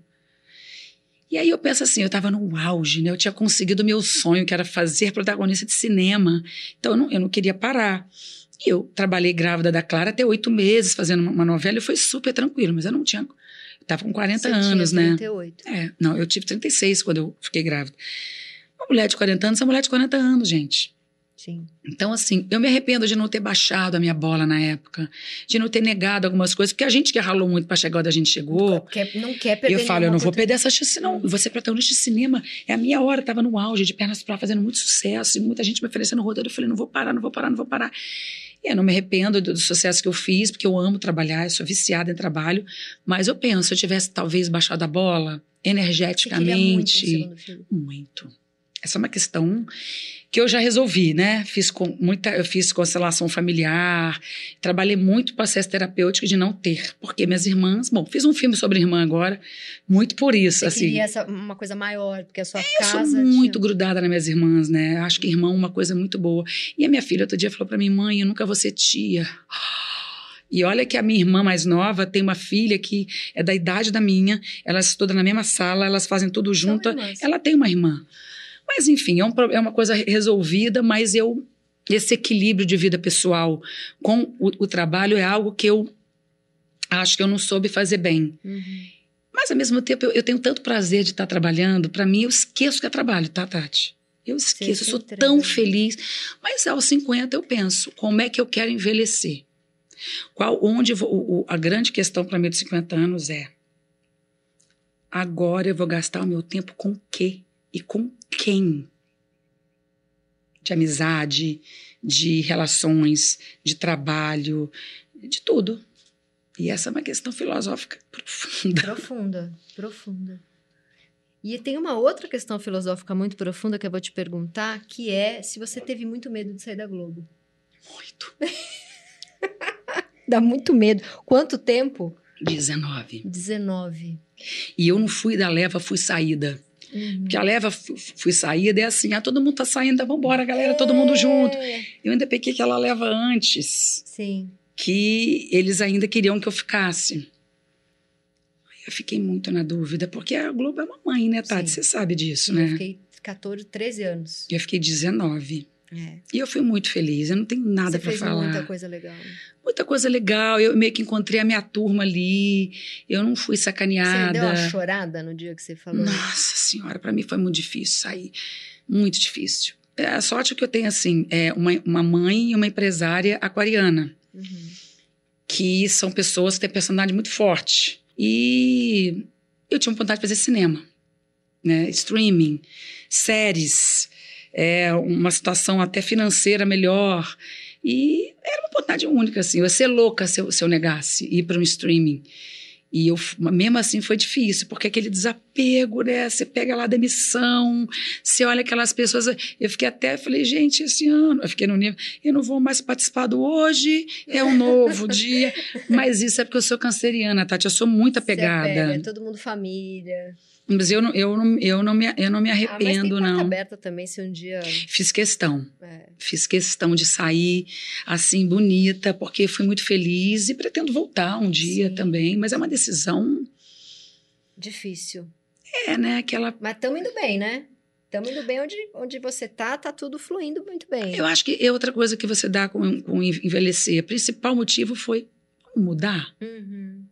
E aí eu penso assim, eu estava no auge, né? Eu tinha conseguido o meu sonho, que era fazer protagonista de cinema. Então eu não, eu não queria parar. E eu trabalhei grávida da Clara até oito meses fazendo uma, uma novela e foi super tranquilo, mas eu não tinha. Eu tava com 40 Você anos, tinha 38. né? É, não, eu tive 36 quando eu fiquei grávida. Uma mulher de 40 anos é uma mulher de 40 anos, gente. Sim. Então, assim, eu me arrependo de não ter baixado a minha bola na época, de não ter negado algumas coisas, porque a gente que ralou muito para chegar onde a gente chegou. Não quer, não quer perder. Eu falo, eu não vou perder essa chance, não. Eu ser protagonista de cinema. É a minha hora, tava no auge, de pernas para fazendo muito sucesso, e muita gente me oferecendo roteiro. Eu falei, não vou parar, não vou parar, não vou parar. E eu não me arrependo do, do sucesso que eu fiz, porque eu amo trabalhar, eu sou viciada em trabalho. Mas eu penso, se eu tivesse talvez baixado a bola, energeticamente. Muito, muito Essa é uma questão que eu já resolvi, né? Fiz com muita, eu fiz constelação familiar, trabalhei muito processo terapêutico de não ter, porque minhas irmãs, bom, fiz um filme sobre irmã agora, muito por isso, Você assim. queria essa, uma coisa maior, porque a sua Eu casa. sou muito tinha... grudada nas minhas irmãs, né? Acho que irmão é uma coisa muito boa. E a minha filha outro dia falou para mim, mãe, eu nunca vou ser tia. E olha que a minha irmã mais nova tem uma filha que é da idade da minha, elas estudam na mesma sala, elas fazem tudo junto. Ela tem uma irmã. Mas enfim, é, um é uma coisa resolvida, mas eu esse equilíbrio de vida pessoal com o, o trabalho é algo que eu acho que eu não soube fazer bem. Uhum. Mas ao mesmo tempo eu, eu tenho tanto prazer de estar trabalhando, para mim eu esqueço que é trabalho, tá, Tati? Eu esqueço, eu sou tão feliz. Mas aos 50 eu penso, como é que eu quero envelhecer? Qual, onde vou, o- a grande questão para mim dos 50 anos é agora eu vou gastar o meu tempo com o quê e com quem? De amizade, de relações, de trabalho, de tudo. E essa é uma questão filosófica profunda. Profunda, profunda. E tem uma outra questão filosófica muito profunda que eu vou te perguntar, que é se você teve muito medo de sair da Globo. Muito. Dá muito medo. Quanto tempo? 19. 19. E eu não fui da leva, fui saída. Uhum. Porque a leva, fu- fui saída, é assim, ah, todo mundo tá saindo, tá, vambora, galera, todo mundo junto. É. Eu ainda peguei aquela leva antes, Sim. que eles ainda queriam que eu ficasse. Eu fiquei muito na dúvida, porque a Globo é uma mãe, né, Tati? Sim. Você sabe disso, Eu né? fiquei 14, 13 anos. Eu fiquei 19. É. E eu fui muito feliz, eu não tenho nada Você para falar. muita coisa legal. Muita coisa legal, eu meio que encontrei a minha turma ali, eu não fui Você sacaneada. deu uma chorada no dia que você falou? Nossa senhora, para mim foi muito difícil sair. Muito difícil. É, A sorte que eu tenho, assim, é uma, uma mãe e uma empresária aquariana, Uhum. que são pessoas que têm personalidade muito forte. E eu tinha vontade de fazer cinema, né? Streaming, séries, é, uma situação até financeira melhor. E era uma vontade única, assim. Eu ia ser louca se eu, se eu negasse ir para um streaming. E eu, mesmo assim foi difícil, porque aquele desapego, né? Você pega lá a demissão, você olha aquelas pessoas. Eu fiquei até, falei, gente, esse ano, eu fiquei no nível, eu não vou mais participar do hoje, é um novo dia. Mas isso é porque eu sou canceriana, Tati, eu sou muito Você apegada. apega, é todo mundo família. Mas eu não, eu, não, eu, não me, eu não me ah, mas tem arrependo, porta não. aberta também, se um dia... Fiz questão. é, Fiz questão de sair assim, bonita, porque fui muito feliz e pretendo voltar um dia Sim. também. Mas é uma decisão, difícil. é, né? Aquela Mas estamos indo bem, né? Estamos indo bem onde, onde você tá, tá tudo fluindo muito bem. Eu acho que é outra coisa que você dá com, com envelhecer. O principal motivo foi mudar, Uhum.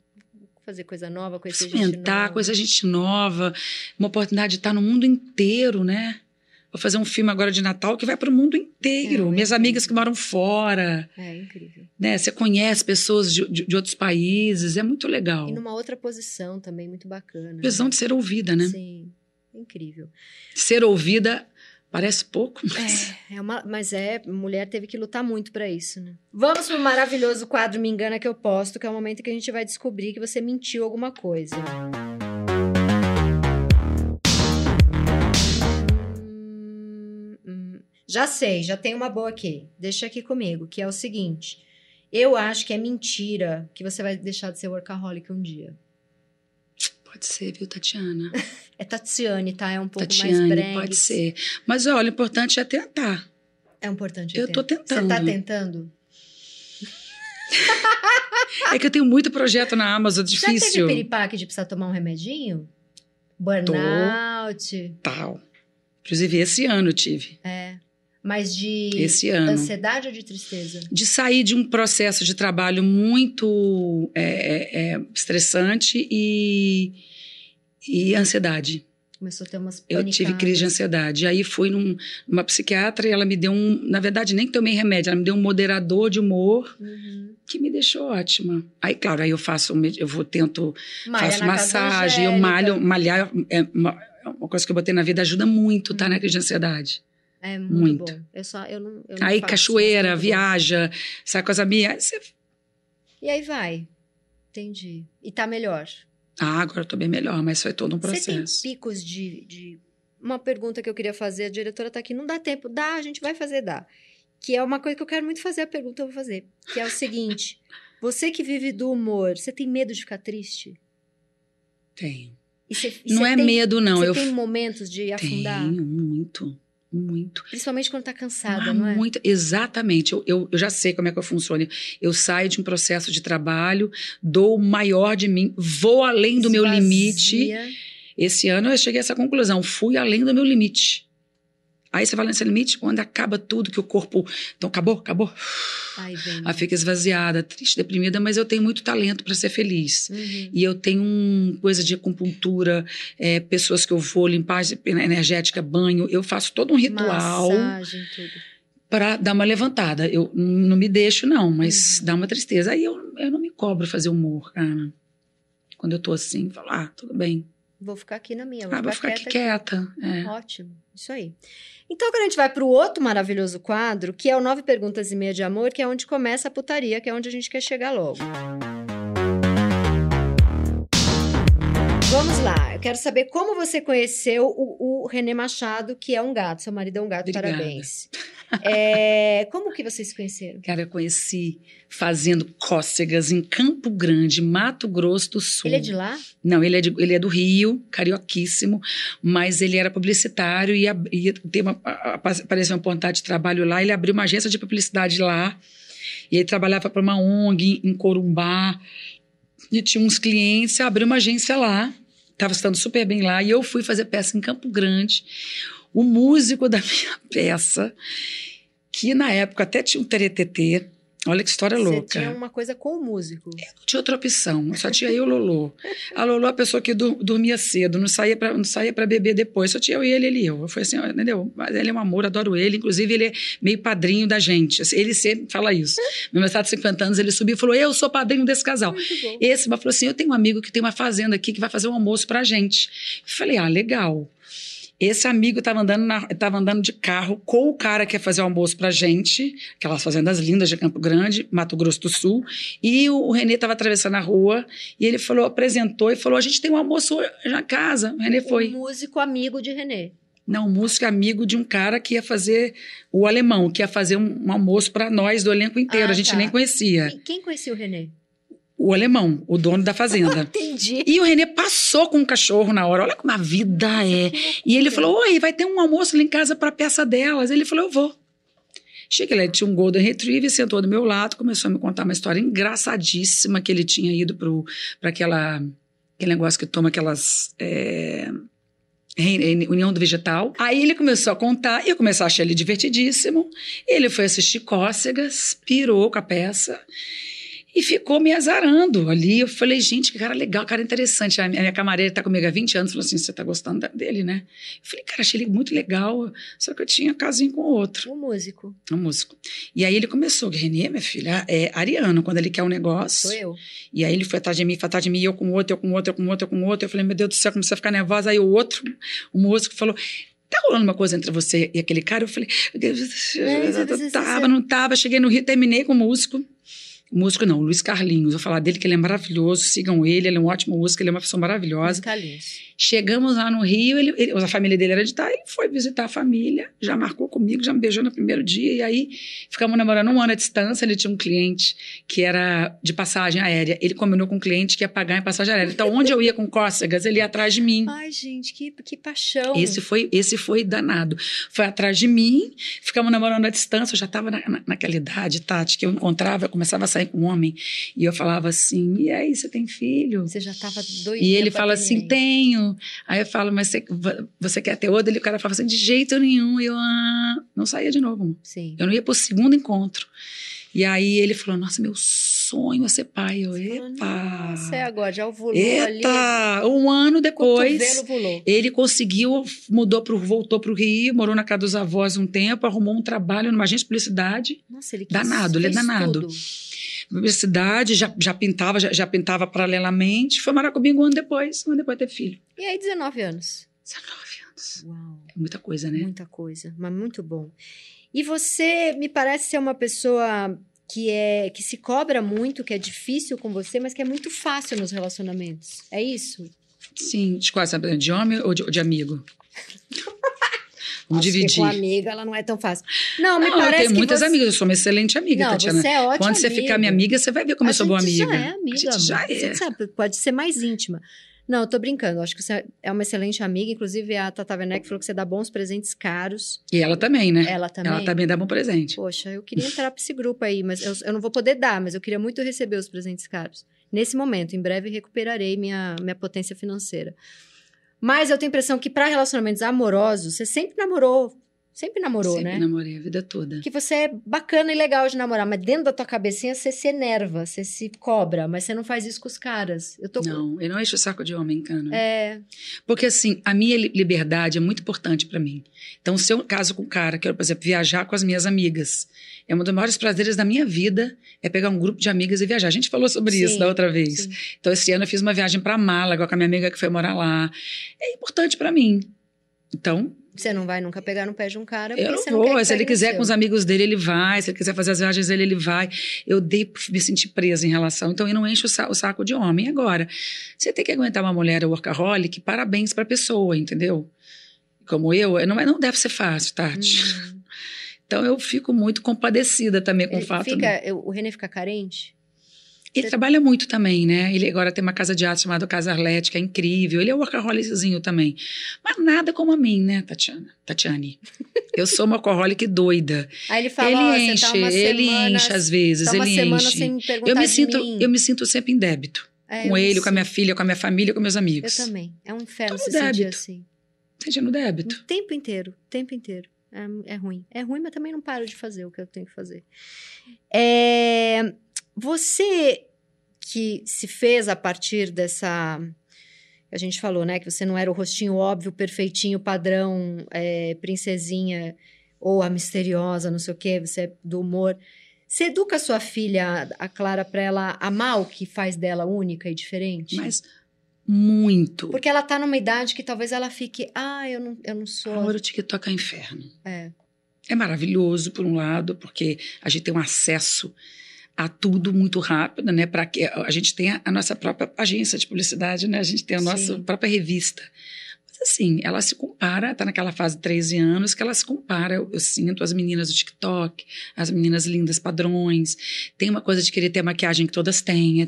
Fazer coisa nova, conhecer gente experimentar, nova. coisa gente nova, uma oportunidade de estar no mundo inteiro, né? Vou fazer um filme agora de Natal que vai para o mundo inteiro. É, Minhas incrível. amigas que moram fora, É incrível. né? Você conhece pessoas de, de, de outros países, é muito legal. E numa outra posição também, muito bacana. Visão de ser ouvida, né? Sim, incrível. Ser ouvida parece pouco, mas É, é uma, mas é, mulher teve que lutar muito pra isso, né? Vamos pro maravilhoso quadro Me Engana Que Eu Posto, que é o momento que a gente vai descobrir que você mentiu alguma coisa. Hum, hum. Já sei, já tem uma boa aqui. Deixa aqui comigo, que é o seguinte. Eu acho que é mentira que você vai deixar de ser workaholic um dia. Pode ser, viu, Tatiana? É Tatiane, tá? É um pouco mais Tatiane, bregue. pode ser. Mas olha, o importante é tentar. É importante. Eu tô tentar. Você tá tentando. tentando? É que eu tenho muito projeto na Amazon, Já teve difícil. piripaque de precisar tomar um remedinho? Burnout. Tal. Inclusive, esse ano eu tive. É. Mas de Esse ano. ansiedade ou de tristeza? De sair de um processo de trabalho muito é, é, é, estressante e, e ansiedade. Começou a ter umas Eu tive panicadas. crise de ansiedade. Aí fui num- numa psiquiatra e ela me deu um. Na verdade, nem tomei remédio, ela me deu um moderador de humor Uhum. que me deixou ótima. Aí, claro, aí eu faço, eu vou, tento, Malha faço massagem, eu malho, malhar é uma, é uma coisa que eu botei na vida, ajuda muito, tá? Na crise de ansiedade. É muito, Muito. bom. Eu só, eu não, eu não Aí, faço, cachoeira, viaja, essa coisa minha. Aí você... E aí vai. Entendi. E tá melhor. Ah, agora eu tô bem melhor, mas foi todo um Você tem processo. picos de, de uma pergunta que eu queria fazer, a diretora tá aqui, não dá tempo. Dá, a gente vai fazer, dá. Que é uma coisa que eu quero muito fazer, a pergunta eu vou fazer. Que é o seguinte: você que vive do humor, você tem medo de ficar triste? Tenho. E você- e Não é tem- medo, não. Você eu tem momentos de afundar? tenho muito, muito. Principalmente quando tá cansada, Ah, não é? muito, exatamente. Eu, eu, eu já sei como é que eu funciono. Eu saio de um processo de trabalho, dou o maior de mim, vou além do meu Esvazia. limite. Esse ano eu cheguei a essa conclusão, fui além do meu limite. Aí você vai nesse limite, quando acaba tudo, que o corpo. Então, acabou, acabou. Ai. Aí fica esvaziada, triste, deprimida, mas eu tenho muito talento para ser feliz. Uhum. E eu tenho um, coisa de acupuntura, é, pessoas que eu vou limpar energética, banho. Eu faço todo um ritual Massagem, tudo. para dar uma levantada. Eu não me deixo, não, mas Uhum. dá uma tristeza. Aí eu, eu não me cobro fazer humor, cara. Quando eu tô assim, falo, ah, tudo bem. Vou ficar aqui na minha, vou Ah, vou ficar, ficar aqui quieta. quieta. É. Ótimo, isso aí. Então agora a gente vai para o outro maravilhoso quadro, que é o Nove Perguntas e Meia de Amor, que é onde começa a putaria, que é onde a gente quer chegar logo. Vamos lá, eu quero saber como você conheceu o, o René Machado, que é um gato. Seu marido é um gato, Obrigada. parabéns. É, como que vocês se conheceram? Cara, eu conheci fazendo cócegas em Campo Grande, Mato Grosso do Sul. Ele é de lá? Não, ele é, de- ele é do Rio, carioquíssimo, mas ele era publicitário e ter uma, apareceu uma oportunidade de trabalho lá. Ele abriu uma agência de publicidade lá e ele trabalhava para uma ONG em Corumbá e tinha uns clientes. Abriu uma agência lá, estava estando super bem lá e eu fui fazer peça em Campo Grande. O músico da minha peça, que na época até tinha um teretetê. Olha que história Você louca. tinha uma coisa com o músico. Não tinha outra opção, só tinha eu e o Lolô. A Lolô, é a pessoa que dormia cedo, não saía para não saía para beber depois, só tinha eu e ele, ele e eu. Eu falei assim, entendeu? Mas ele é um amor, adoro ele, inclusive ele é meio padrinho da gente. Assim, Ele sempre fala isso. No meu estado de 50 anos, ele subiu e falou: "Eu sou padrinho desse casal". Esse mas falou assim: "Eu tenho um amigo que tem uma fazenda aqui que vai fazer um almoço pra gente". Eu falei: "Ah, legal". Esse amigo estava andando, na- andando de carro com o cara que ia fazer o almoço pra gente, aquelas fazendas lindas de Campo Grande, Mato Grosso do Sul, e o, o Renê estava atravessando a rua e ele falou, apresentou e falou: a gente tem um almoço na casa. O Renê foi. Um músico amigo de René. Não, músico amigo de um cara que ia fazer o alemão, que ia fazer um, um almoço para nós do elenco inteiro. Ah, a gente tá. nem conhecia. Quem, quem conhecia o René? O alemão, o dono da fazenda. Entendi. E o Renê passou com o cachorro na hora. Olha como a vida é. E ele falou: Oi, vai ter um almoço lá em casa para peça delas. Ele falou: Eu vou. Cheguei lá, ele tinha um Golden Retriever, sentou do meu lado, começou a me contar uma história engraçadíssima que ele tinha ido para aquela aquele negócio que toma aquelas. é, União do Vegetal. Aí ele começou a contar, e eu comecei a achar ele divertidíssimo. Ele foi assistir Cócegas, pirou com a peça e ficou me azarando ali. Eu falei, gente, que cara legal, cara interessante. A minha camareira está comigo há 20 anos, falou assim: você está gostando dele, né? Eu falei, cara, achei ele muito legal, só que eu tinha casinho com outro, O músico. um músico. E aí ele começou, Renê, minha filha, é ariano, quando ele quer um negócio. Sou eu. E aí ele foi atrás de mim, foi atrás de mim, eu com outro, eu com outro, eu com outro, eu com outro. Eu falei, meu Deus do céu, comecei a ficar nervosa. Aí o outro, o músico, falou. Tá rolando uma coisa entre você e aquele cara? Eu falei, tava, não tava. Cheguei no Rio, terminei com o músico. Músico não, Luiz Carlinhos. Vou falar dele que ele é maravilhoso. Sigam ele, ele é um ótimo músico, ele é uma pessoa maravilhosa. Carlinhos. Chegamos lá no Rio, ele, ele- a família dele era de Itaí, ele foi visitar a família, já marcou comigo, já me beijou no primeiro dia, e aí ficamos namorando um ano à distância. Ele tinha um cliente que era de passagem aérea. Ele combinou com um cliente que ia pagar em passagem aérea. Então, onde eu ia com cócegas, ele ia atrás de mim. Ai, gente, que, que paixão. Esse foi, esse foi danado. Foi atrás de mim, ficamos namorando à distância. Eu já estava na, na- naquela idade, Tati, que eu encontrava, eu começava a sair com um homem, e eu falava assim: e aí, você tem filho? Você já estava doido. E ele fala assim: tenho. Aí eu falo, mas você, você quer ter outro? Ele, o cara fala assim: de jeito nenhum. E eu ah, não saía de novo. Sim. Eu não ia pro segundo encontro. E aí ele falou: nossa, meu sonho é ser pai. Eu, epa. Nossa, é agora, já ovulou ali. Eita! Um ano depois. Ele conseguiu, mudou pro, voltou para o Rio, morou na casa dos avós um tempo, arrumou um trabalho numa agência de publicidade. Nossa, ele quis, Danado, ele é danado. tudo. Publicidade, já, já pintava, já, já pintava paralelamente. Foi morar comigo um ano depois, um ano depois teve filho. E aí, 19 anos. 19 anos. Uau, É muita coisa, né? muita coisa, mas muito bom. E você me parece ser uma pessoa que é que se cobra muito, que é difícil com você, mas que é muito fácil nos relacionamentos. É isso? Sim, de quase, de homem ou de, ou de amigo? Que dividir. com amiga ela não é tão fácil. Não, me Não, eu parece tenho que muitas você... amigas, eu sou uma excelente amiga, Não, Tatiana. você é ótima Quando você ficar minha amiga, você vai ver como A eu sou boa amiga. Já é amiga, a gente já amor. é. Você sabe, pode ser mais íntima. Não, eu tô brincando. Acho que você é uma excelente amiga. Inclusive, a Tata Werneck falou que você dá bons presentes caros. E ela também, né? Ela também. Ela também dá bom presente. Poxa, eu queria entrar pra esse grupo aí, mas eu, eu não vou poder dar, mas eu queria muito receber os presentes caros. Nesse momento, em breve recuperarei minha, minha potência financeira. Mas eu tenho a impressão que para relacionamentos amorosos, você sempre namorou, sempre namorou, Sempre né? namorei a vida toda. Que você é bacana e legal de namorar, mas dentro da tua cabecinha você se enerva, você se cobra, mas você não faz isso com os caras. Eu tô Não, eu não encho o saco de homem, cana. É, Porque assim, a minha li- liberdade é muito importante pra mim. Então, se eu caso com um cara, quero, por exemplo, viajar com as minhas amigas, é um dos maiores prazeres da minha vida é pegar um grupo de amigas e viajar. A gente falou sobre Sim, isso da outra vez. sim. Então, esse ano eu fiz uma viagem pra Málaga com a minha amiga que foi morar lá. É importante pra mim. Então, você não vai nunca pegar no pé de um cara eu não não vou. que Se ele quiser com os amigos dele, ele vai. Se ele quiser fazer as viagens dele, ele vai. Eu dei me sentir presa em relação. Então, eu não encho o, sa- o saco de homem. Agora, você tem que aguentar uma mulher workaholic, parabéns pra pessoa, entendeu? Como eu, não, é- não deve ser fácil, Tati. Hum. Então, eu fico muito compadecida também com Ele o fato. fica, né? eu- o René fica carente? Ele trabalha muito também, né? Ele agora tem uma casa de arte chamada Casa Arlete, que é incrível. Ele é workaholiczinho também. Mas nada como a mim, né, Tatiana? Tatiane. Eu sou uma workaholic doida. Aí ele fala, ele ó, enche, tá ele semana, enche às vezes, tá ele enche. me Eu me sinto, mim. eu me sinto sempre em débito. É, com eu ele, com a minha filha, com a minha família, com meus Eu amigos. também. É um inferno se débito. assim. Seja no débito. O tempo inteiro, o tempo inteiro. É, é ruim. É ruim, mas também não paro de fazer o que eu tenho que fazer. É, você que se fez a partir dessa. A gente falou, né? Que você não era o rostinho óbvio, perfeitinho, padrão, é, princesinha ou a misteriosa, não sei o quê, você é do humor. Você educa a sua filha, a Clara, pra ela amar o que faz dela única e diferente? Mas muito. Porque ela tá numa idade que talvez ela fique, ah, eu não, eu não sou. Amor, o TikTok é inferno. É. É maravilhoso, por um lado, porque a gente tem um acesso a tudo muito rápido, né? Para que a gente tenha a nossa própria agência de publicidade, né? A gente tem a nossa Sim. própria revista. Mas assim, ela se compara, tá naquela fase de 13 anos que ela se compara, eu, eu sinto as meninas do TikTok, as meninas lindas padrões, tem uma coisa de querer ter a maquiagem que todas têm.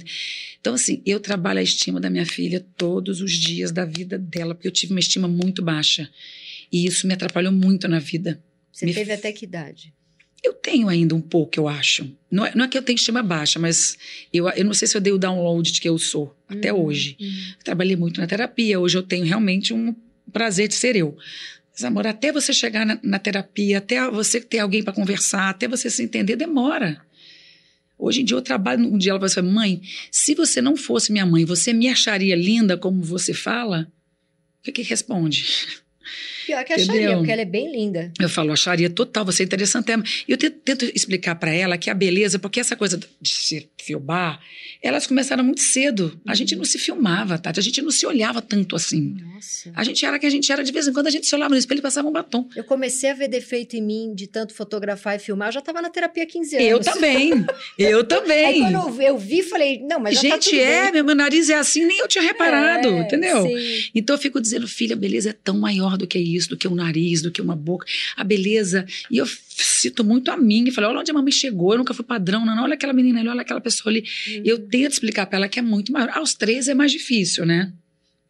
Então assim, eu trabalho a estima da minha filha todos os dias da vida dela, porque eu tive uma estima muito baixa. E isso me atrapalhou muito na vida. Você Me teve até que idade? Eu tenho ainda um pouco, eu acho. Não é, não é que eu tenho estima baixa, mas eu, eu não sei se eu dei o download de que eu sou, até Uhum, hoje. uhum. Trabalhei muito na terapia, hoje eu tenho realmente um prazer de ser eu. Mas, amor, até você chegar na, na terapia, até você ter alguém para conversar, até você se entender, demora. Hoje em dia eu trabalho, um dia ela vai falar, mãe, se você não fosse minha mãe, você me acharia linda como você fala? O que que responde? Pior que acharia, Entendeu? porque ela é bem linda. Eu falo, acharia total, você é interessante. E eu te- tento explicar para ela que a beleza, porque essa coisa de se filmar, elas começaram muito cedo. A gente não se filmava, Tati, a gente não se olhava tanto assim. Nossa. A gente era que a gente era, de vez em quando a gente se olhava no espelho e passava um batom. Eu comecei a ver defeito em mim de tanto fotografar e filmar, eu já tava na terapia há 15 anos. Eu também, eu Aí também. quando eu, eu vi, falei, não, mas já tá gente, tudo é, bem. meu nariz é assim, nem eu tinha reparado, É, entendeu? sim. Então eu fico dizendo, filha, a beleza é tão maior do que isso, do que um nariz, do que uma boca. A beleza. E eu cito muito a mim e falei: olha onde a mamãe chegou, eu nunca fui padrão, não. Olha aquela menina ali, olha aquela pessoa ali. Uhum. Eu tento explicar para ela que é muito maior. Aos 13 é mais difícil, né?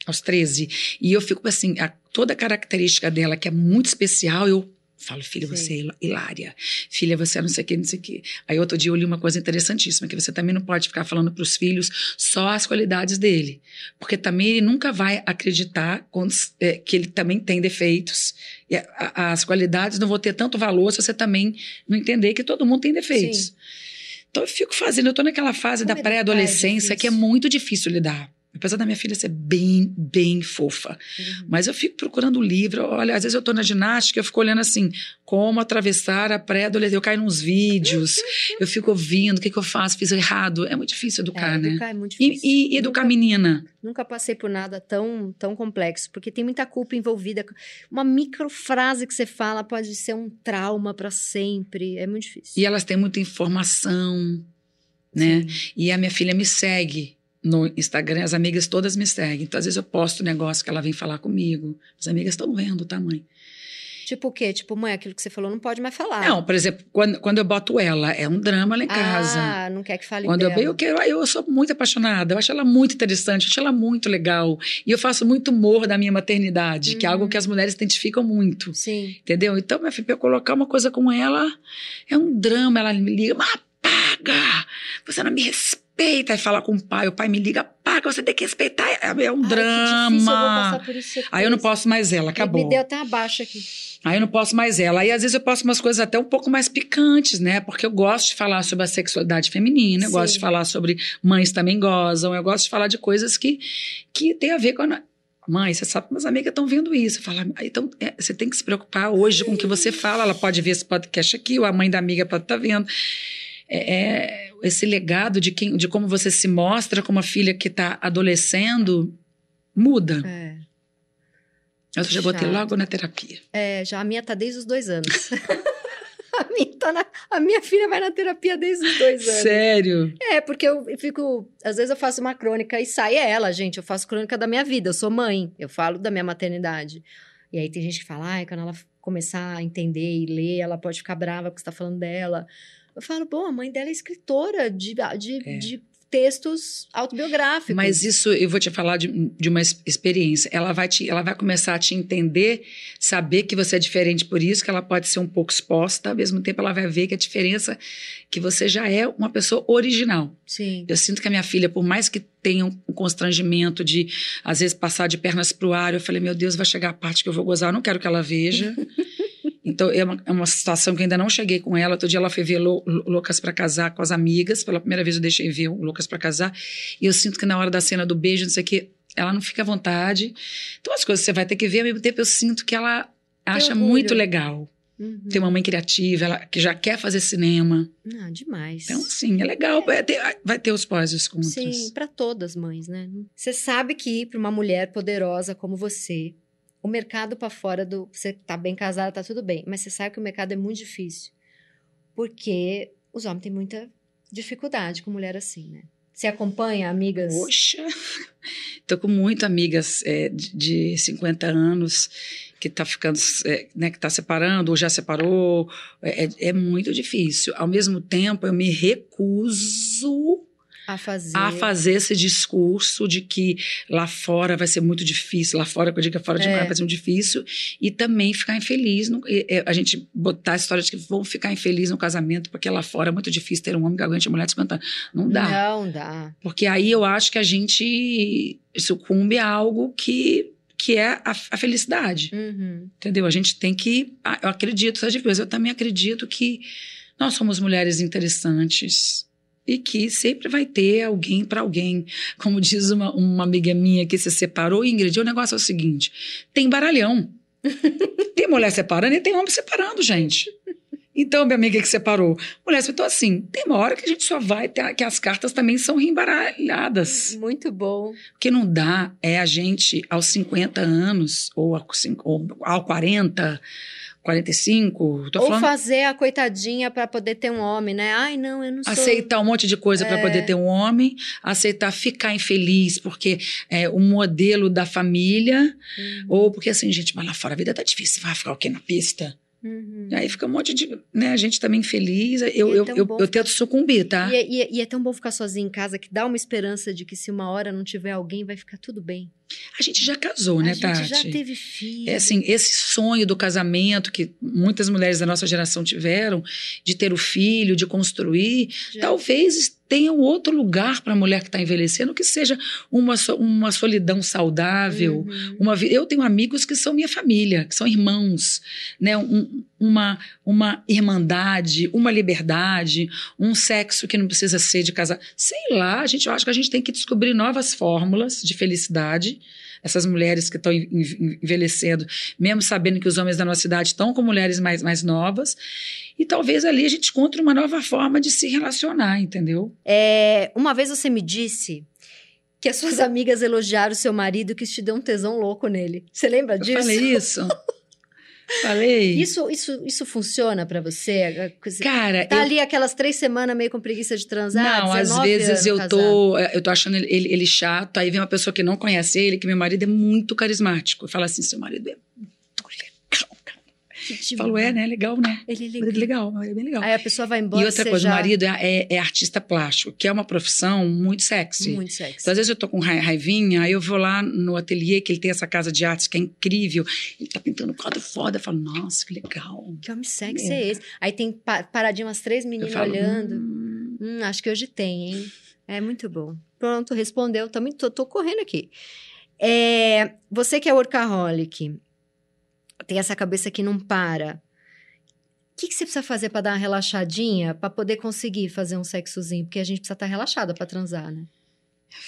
Aos 13. E eu fico assim, a- toda a característica dela, que é muito especial, eu falo, filha, Sim. você é hilária. Filha, você é não sei o que, não sei o que. Aí outro dia eu li uma coisa interessantíssima, que você também não pode ficar falando para os filhos só as qualidades dele. Porque também ele nunca vai acreditar é, que ele também tem defeitos. E as qualidades não vão ter tanto valor se você também não entender que todo mundo tem defeitos. Sim. Então eu fico fazendo, eu tô naquela fase Como da é pré-adolescência que é muito difícil lidar. Apesar da minha filha ser bem, bem fofa. Uhum. Mas eu fico procurando livro. Olha, às vezes eu tô na ginástica, eu fico olhando assim, como atravessar a pré-adolescência. Eu caio nos vídeos, eu fico ouvindo, o que, que eu faço? Fiz errado. É muito difícil educar, é, né? educar é muito E, difícil. e educar nunca, menina. nunca passei por nada tão, tão complexo, porque tem muita culpa envolvida. Uma microfrase que você fala pode ser um trauma para sempre. É muito difícil. E elas têm muita informação, né? Sim. E a minha filha me segue no Instagram, as amigas todas me seguem. Então, às vezes eu posto um negócio que ela vem falar comigo. As amigas estão vendo, tá, mãe? Tipo o quê? Tipo, mãe, aquilo que você falou não pode mais falar. Não, por exemplo, quando, quando eu boto ela, é um drama lá em casa. Ah, não quer que fale Quando dela. eu, eu, quero, eu sou muito apaixonada, eu acho ela muito interessante, eu acho ela muito legal. E eu faço muito humor da minha maternidade, que é Uhum. algo que as mulheres identificam muito. Sim. Entendeu? Então, minha filha, eu colocar uma coisa com ela, é um drama. Ela me liga, mas apaga! Você não me respeita. Aí fala com o pai, o pai me liga, apaga, você tem que respeitar. É é um Ai, que difícil, eu vou drama. passar por isso Aí eu não posso mais ela, acabou. Me deu até abaixo aqui. Aí eu não posso mais ela. Aí às vezes eu posto umas coisas até um pouco mais picantes, né? Porque eu gosto de falar sobre a sexualidade feminina, eu Sim. gosto de falar sobre mães também gozam, eu gosto de falar de coisas que, que tem a ver com a. Mãe, você sabe que minhas amigas estão vendo isso. Fala, "Ah, então é, você tem que se preocupar hoje com o que você fala. Ela pode ver esse podcast aqui, ou a mãe da amiga pode estar vendo. É, é esse legado de, quem, de como você se mostra com uma filha que está adolescendo muda. É. Eu já botei Chato. logo na terapia. É, já a minha tá desde os dois anos. a, minha tá na- a minha filha vai na terapia desde os dois anos. Sério? É, porque eu fico. Às vezes eu faço uma crônica e sai ela, gente. Eu faço crônica da minha vida. Eu sou mãe. Eu falo da minha maternidade. E aí tem gente que fala, ai, quando ela começar a entender e ler, ela pode ficar brava porque você tá falando dela. Eu falo, bom, a mãe dela é escritora de, de, É. de textos autobiográficos. Mas isso eu vou te falar de, de uma ex- experiência. Ela vai, te, ela vai começar a te entender, saber que você é diferente por isso, que ela pode ser um pouco exposta, ao mesmo tempo ela vai ver que a diferença que você já é uma pessoa original. Sim. Eu sinto que a minha filha, por mais que tenha um constrangimento de, às vezes, passar de pernas pro ar, eu falei, meu Deus, vai chegar a parte que eu vou gozar, eu não quero que ela veja. Então, é uma, é uma situação que ainda não cheguei com ela. Outro dia ela foi ver Lou- Lucas para casar com as amigas. Pela primeira vez eu deixei ver o Lucas para casar. E eu sinto que na hora da cena do beijo, não sei o quê, ela não fica à vontade. Então, as coisas você vai ter que ver, ao mesmo tempo eu sinto que ela acha muito legal. Uhum. Ter uma mãe criativa, ela que já quer fazer cinema. Não, demais. Então, sim, é legal. Vai ter, vai ter os pós e os contras. Sim, para todas as mães, né? Você sabe que para uma mulher poderosa como você, o mercado para fora do. Você tá bem casada, tá tudo bem, mas você sabe que o mercado é muito difícil. Porque os homens têm muita dificuldade com mulher assim, né? Você acompanha amigas. Poxa, tô com muitas amigas é, de, de 50 anos que tá ficando, é, né, que tá separando ou já separou. É, é muito difícil. Ao mesmo tempo, eu me recuso a fazer. a fazer esse discurso de que lá fora vai ser muito difícil, lá fora, quando eu digo que fora de É. vai ser muito difícil, e também ficar infeliz. No, a gente botar a história de que vão ficar infeliz no casamento, porque lá fora é muito difícil ter um homem que aguente a mulher de 50 anos. Não dá. Não dá. Porque aí eu acho que a gente sucumbe a algo que, que é a, a felicidade. Uhum. Entendeu? A gente tem que. ah, Eu acredito, sabe, eu também acredito que nós somos mulheres interessantes. E que sempre vai ter alguém para alguém. Como diz uma, uma amiga minha que se separou, Ingrid, o negócio é o seguinte: tem baralhão. tem mulher separando e tem homem separando, gente. Então, minha amiga que separou, mulher, então assim, tem uma hora que a gente só vai ter, que as cartas também são reembaralhadas. Muito bom. O que não dá é a gente, aos 50 anos, ou, a cin- ou ao 40, 45, tô Ou falando, fazer a coitadinha para poder ter um homem, né? Ai, não, eu não sou. aceitar um monte de coisa para É. poder ter um homem, aceitar ficar infeliz porque é o modelo da família, Uhum. ou porque assim, gente, mas lá fora a vida tá difícil, vai ficar o quê na pista? Uhum. Aí fica um monte de, né, a gente também infeliz, eu, é eu, eu, eu tento sucumbir, tá? E, é- e é- e é tão bom ficar sozinho em casa que dá uma esperança de que se uma hora não tiver alguém, vai ficar tudo bem. A gente já casou, né, a gente Tati? já teve filho. É assim, esse sonho do casamento que muitas mulheres da nossa geração tiveram, de ter o filho, de construir, já- talvez tenha um outro lugar para a mulher que está envelhecendo, que seja uma, uma solidão saudável. Uhum. Uma, eu tenho amigos que são minha família, que são irmãos, né? Um- uma, uma irmandade, uma liberdade, um sexo que não precisa ser de casar. Sei lá, a gente, eu acho que a gente tem que descobrir novas fórmulas de felicidade. Essas mulheres que estão en- en- envelhecendo, mesmo sabendo que os homens da nossa cidade estão com mulheres mais, mais novas. E talvez ali a gente encontre uma nova forma de se relacionar, entendeu? É, uma vez você me disse que as suas amigas elogiaram o seu marido que te deu um tesão louco nele. Você lembra Eu disso? falei isso. Falei. Isso, isso, isso funciona pra você? Cara, Tá eu- ali aquelas três semanas meio com preguiça de transar? não, às 19 vezes eu casado. tô, eu tô achando ele, ele- ele chato, aí vem uma pessoa que não conhece ele, que meu marido é muito carismático. Fala assim, seu marido é. Que falo, é, né? Legal, né? Ele é legal. legal, marido é bem legal. Aí a pessoa vai embora E outra coisa, já... o marido é, é- é artista plástico, que é uma profissão muito sexy. Muito sexy. Então, às vezes eu tô com ra- raivinha, aí eu vou lá no ateliê, que ele tem essa casa de artes que é incrível. Ele tá pintando quadro foda. Eu falo, nossa, que legal. Que homem sexy É. é esse? Aí tem pa paradinho umas três meninas falo, olhando. "Hum, Hum, acho que hoje tem, hein? É muito bom. Pronto, respondeu. Também tô, tô correndo aqui. É, você que é workaholic, tem essa cabeça que não para. O que, que você precisa fazer para dar uma relaxadinha, para poder conseguir fazer um sexozinho? Porque a gente precisa estar relaxada para transar, né?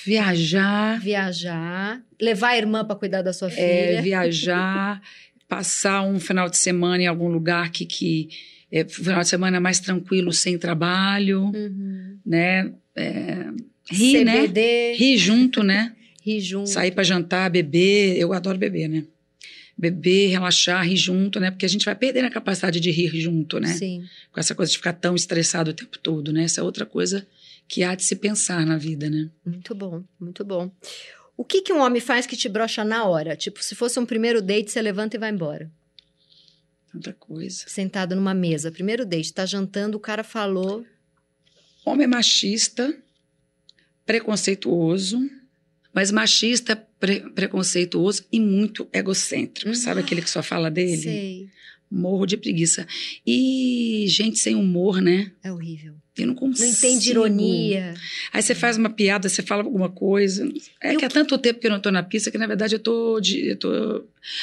viajar, Viajar, levar a irmã para cuidar da sua é, filha. viajar, passar um final de semana em algum lugar que, que é, final de semana mais tranquilo, sem trabalho, Uhum. né? É, rir, né? CBD, Rir junto, né? rir junto. Sair para jantar, beber. Eu adoro beber, né? Beber, relaxar, rir junto, né? Porque a gente vai perdendo a capacidade de rir junto, né? Sim. Com essa coisa de ficar tão estressado o tempo todo, né? Essa é outra coisa que há de se pensar na vida, né? Muito bom, muito bom. O que, que um homem faz que te brocha na hora? Tipo, se fosse um primeiro date, você levanta e vai embora. Tanta coisa. Sentado numa mesa. Primeiro date, tá jantando, o cara falou. Homem machista, preconceituoso, mas machista, pre- preconceituoso e muito egocêntrico. Uhum. Sabe aquele que só fala dele? Sei. Morro de preguiça. E gente sem humor, né? É horrível. Eu não Não consigo. entende ironia. Aí você faz uma piada, você fala alguma coisa. É E que há tanto tempo que eu não tô na pista que, na verdade, eu tô, de, eu tô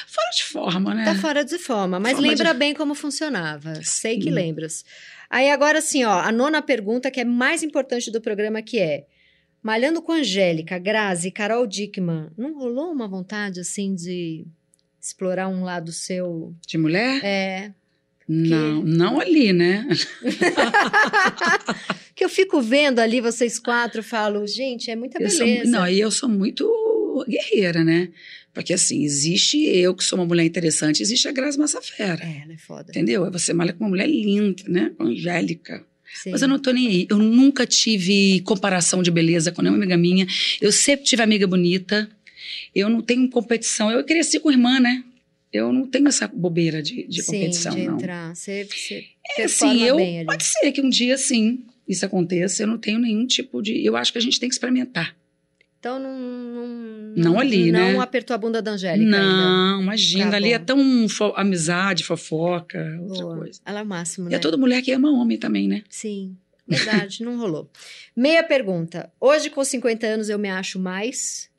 fora de forma, né? Tá fora de forma, mas Forma lembra de- bem como funcionava. Sei que lembras. Aí agora assim, ó, a nona pergunta que é mais importante do programa que é: Malhando com Angélica, Grazi e Carol Dickman, não rolou uma vontade assim de explorar um lado seu? De mulher? É, Não, não ali, né? que eu fico vendo ali vocês quatro, falo, gente, é muita Eu sou, beleza. não, e eu sou muito guerreira, né? Porque assim, existe eu que sou uma mulher interessante, existe a Grazi Massafera. É, ela é foda. Entendeu? Você malha com uma mulher linda, né? Angélica. Sim. Mas eu não tô nem aí. Eu nunca tive comparação de beleza com nenhuma amiga minha. Eu sempre tive amiga bonita. Eu não tenho competição. Eu cresci com irmã, né? Eu não tenho essa bobeira de, de Sim, competição, de não. entrar. Você, você É, assim, eu, bem ali. pode ser que um dia, sim, isso aconteça. Eu não tenho nenhum tipo de... Eu acho que a gente tem que experimentar. Então não. Não, Não ali, não né? apertou a bunda da Angélica ainda. Não, imagina. Tá ali é tão fo- amizade, fofoca, outra Boa. coisa. Ela é o máximo, E né? é toda mulher que ama homem também, né? Sim, verdade, não rolou. Meia pergunta. Hoje, com 50 anos, eu me acho mais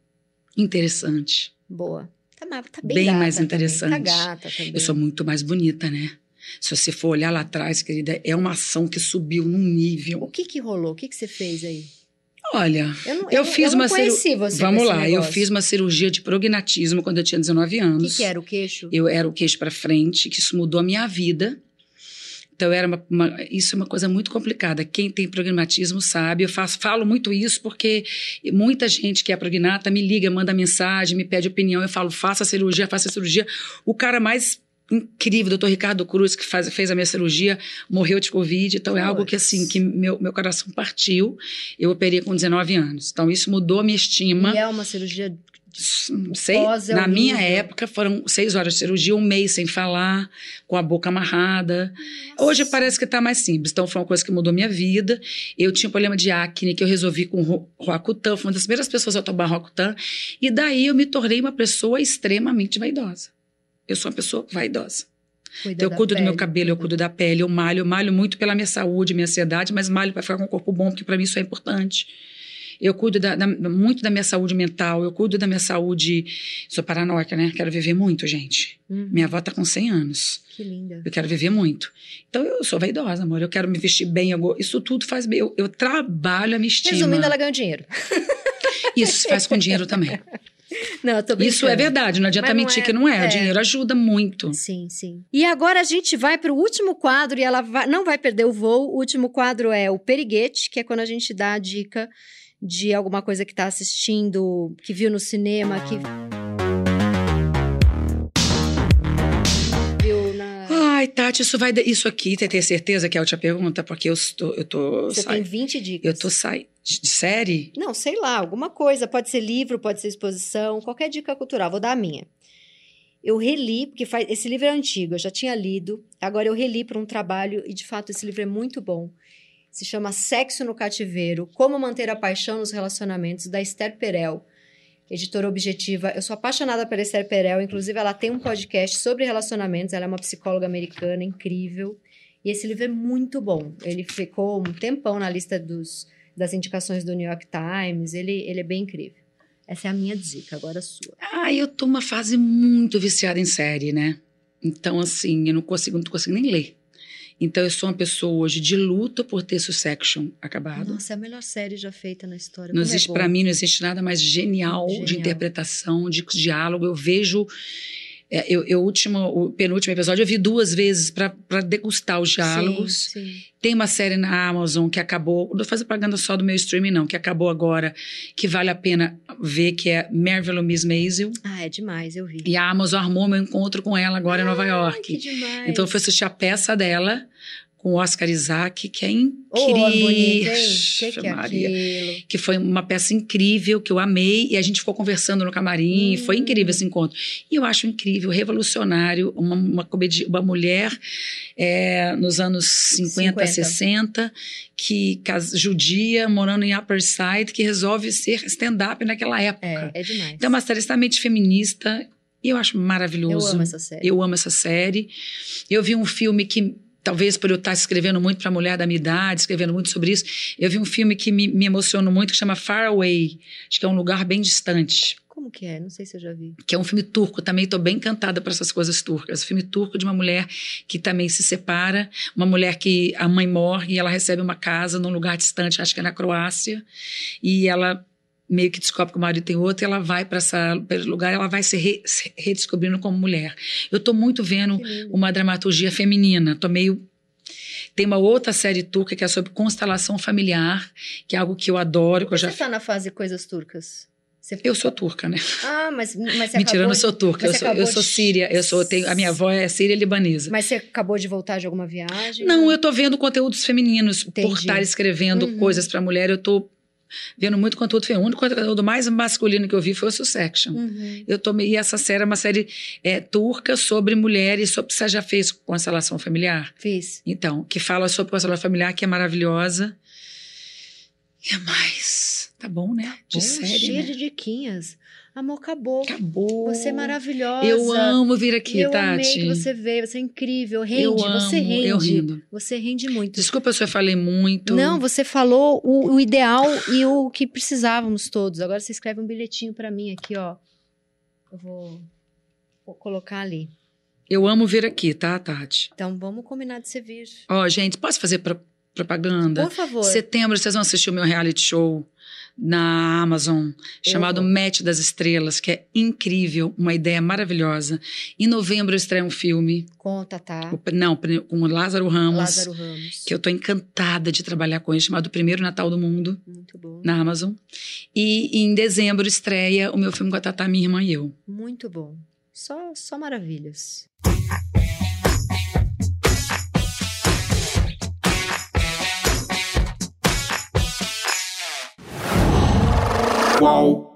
Interessante. boa. Tá, tá bem, Bem mais também. interessante. Tá gata também. Eu sou muito mais bonita, né? Se você for olhar lá atrás, querida, é uma ação que subiu num O nível. que que rolou? O que que você fez aí? Olha, Eu, não, Eu não- fiz eu não uma ciru- conheci você vamos lá, eu fiz uma cirurgia de prognatismo quando eu tinha 19 O anos. que, que era o queixo? Eu era o queixo para frente, que isso mudou a minha vida. Então, era uma, uma- isso é uma coisa muito complicada. Quem tem prognatismo sabe. Eu faço, falo muito isso porque muita gente que é prognata me liga, manda mensagem, me pede opinião. Eu falo, faça a cirurgia, faça a cirurgia. O cara mais incrível, doutor Ricardo Cruz, que faz- fez a minha cirurgia, morreu de Covid. Então, é algo que, assim, que meu, meu coração partiu. Eu operei com 19 anos. Então, isso mudou a minha estima E é uma cirurgia. sei, é na minha época foram seis horas de cirurgia, um mês sem falar, com a boca amarrada. Hoje parece que tá mais simples. Então foi uma coisa que mudou minha vida. Eu tinha um problema de acne que eu resolvi com ro- Roacutan, fui uma das primeiras pessoas a tomar Roacutan. E daí eu me tornei uma pessoa extremamente vaidosa. Eu sou uma pessoa vaidosa. Cuida Então, eu cuido do meu pele, cabelo, eu cuido da pele, eu malho, eu malho muito pela minha saúde, minha ansiedade, mas malho para ficar com um corpo bom, porque para mim isso é importante. Eu cuido da- da- muito da minha saúde mental, eu cuido da minha saúde. Sou paranoica, né? Quero viver muito, gente. Uhum, Minha avó tá com 100 anos. Que linda. Eu quero viver muito. Então eu sou vaidosa, amor. Eu quero me vestir bem. eu isso tudo faz bem. Eu, eu trabalho a minha estima. Resumindo, ela ganhou dinheiro. Isso se faz com dinheiro também. Não, eu tô brincando. Isso é verdade. Não adianta não mentir é- que não é. é. O dinheiro ajuda muito. Sim, sim. E agora a gente vai para o último quadro e ela vai- não vai perder o voo. O último quadro é o periguete, que é quando a gente dá a dica de alguma coisa que está assistindo, que viu no cinema, que Ai, Tati, isso vai. Isso aqui, você tem certeza que é a outra pergunta? Porque eu estou. Eu tô, Você sai- tem 20 dicas. Eu tô saindo. De série? Não, sei lá, alguma coisa. Pode ser livro, pode ser exposição, qualquer dica cultural. Vou dar a minha. Eu reli, porque faz, esse livro é antigo, eu já tinha lido. Agora eu reli para um trabalho e, de fato, esse livro é muito bom. Se chama Sexo no Cativeiro: Como Manter a Paixão nos Relacionamentos, da Esther Perel, editora objetiva. Eu sou apaixonada pela Esther Perel, inclusive ela tem um podcast sobre relacionamentos. Ela é uma psicóloga americana incrível. E esse livro é muito bom. Ele ficou um tempão na lista dos, das indicações do New York Times. Ele, ele é bem incrível. Essa é a minha dica, agora a sua. Ah, eu tô uma fase muito viciada em série, né? Então, assim, eu não consigo, não conseguindo nem ler. Então, eu sou uma pessoa hoje de luta por ter Succession acabado. Nossa, é a melhor série já feita na história. Não Como é existe, bom. para mim, não existe nada mais genial, Genial. de interpretação, de diálogo. Eu vejo. É, eu, eu último, o penúltimo episódio eu vi duas vezes para degustar os diálogos. Sim, sim. Tem uma série na Amazon que acabou, não fazer propaganda só do meu streaming, não, que acabou agora, que vale a pena ver, que é Marvel Miss Maisel. Ah, é demais, eu vi. E a Amazon armou meu encontro com ela agora em Nova York. que demais. Então eu fui assistir a peça dela com o Oscar Isaac, que é incrível. bonito, hein? O que, que é Maria. aquilo? Que foi uma peça incrível, que eu amei, e a gente ficou conversando no camarim, Hum. foi incrível esse encontro. E eu acho incrível, revolucionário, uma, uma, uma mulher é, nos anos 50, 50. 60, que judia, morando em Upper Side, que resolve ser stand-up naquela época. É, é demais. Então é uma série extremamente feminista, e eu acho eu maravilhoso. amo essa série. Eu amo essa série. Eu vi um filme que, talvez por eu estar escrevendo muito para mulher da minha idade, escrevendo muito sobre isso, eu vi um filme que me, me emocionou muito, que chama Far Away. Acho que é um lugar bem distante. Como que é? Não sei se eu já vi. Que é um filme turco. Também estou bem encantada por essas coisas turcas. Filme turco de uma mulher que também se separa. Uma mulher que a mãe morre e ela recebe uma casa num lugar distante, acho que é na Croácia. E ela meio que descobre que o marido tem outro e ela vai para esse lugar ela vai se, re- se redescobrindo como mulher. Eu estou muito vendo uma dramaturgia feminina. Tô meio. Tem uma outra série turca que é sobre constelação familiar, que é algo que eu adoro, que eu Você já. tá na fase coisas turcas? Você- Eu sou turca, né? Ah, mas, mas você Mentira, eu não sou turca, eu sou, eu sou de- síria, eu sou, tenho, a minha avó é síria libanesa. Mas você acabou de voltar de alguma viagem? Não, eu tô vendo conteúdos femininos por Entendi. estar escrevendo Uhum. coisas para mulher, eu tô vendo muito conteúdo feminino. O único conteúdo mais masculino que eu vi foi o Succession. Uhum. Eu tomei e essa série é uma série é, turca sobre mulheres, sobre você já fez constelação familiar? Fiz. Então, que fala sobre constelação familiar, que é maravilhosa. E é mais, tá bom, né? De Bom, série, cheia né? de diquinhas. Amor, acabou. Acabou. Você é maravilhosa. Eu amo vir aqui, eu Tati. amei que você veio. Você é incrível. Rende. eu você amo, rende. eu rindo. Você rende muito. Desculpa se eu falei muito. Não, você falou o, o ideal e o que precisávamos todos. Agora você escreve um bilhetinho pra mim aqui, ó. Eu vou, vou colocar ali. Eu amo vir aqui, tá, Tati? Então vamos combinar de você vir. Ó, gente, posso fazer pro- propaganda? Por favor. Setembro, vocês vão assistir o meu reality show na Amazon, chamado vou. Match das Estrelas, que é incrível, uma ideia maravilhosa. Em novembro eu estreio um filme, Conta, tá? o- não, com o Lázaro Ramos, Lázaro Ramos. que eu tô encantada de trabalhar com ele, chamado Primeiro Natal do Mundo, Muito bom. na Amazon. E em dezembro estreia o meu filme com a Tatá, minha irmã e eu. Muito bom. Só, só maravilhas. Qual?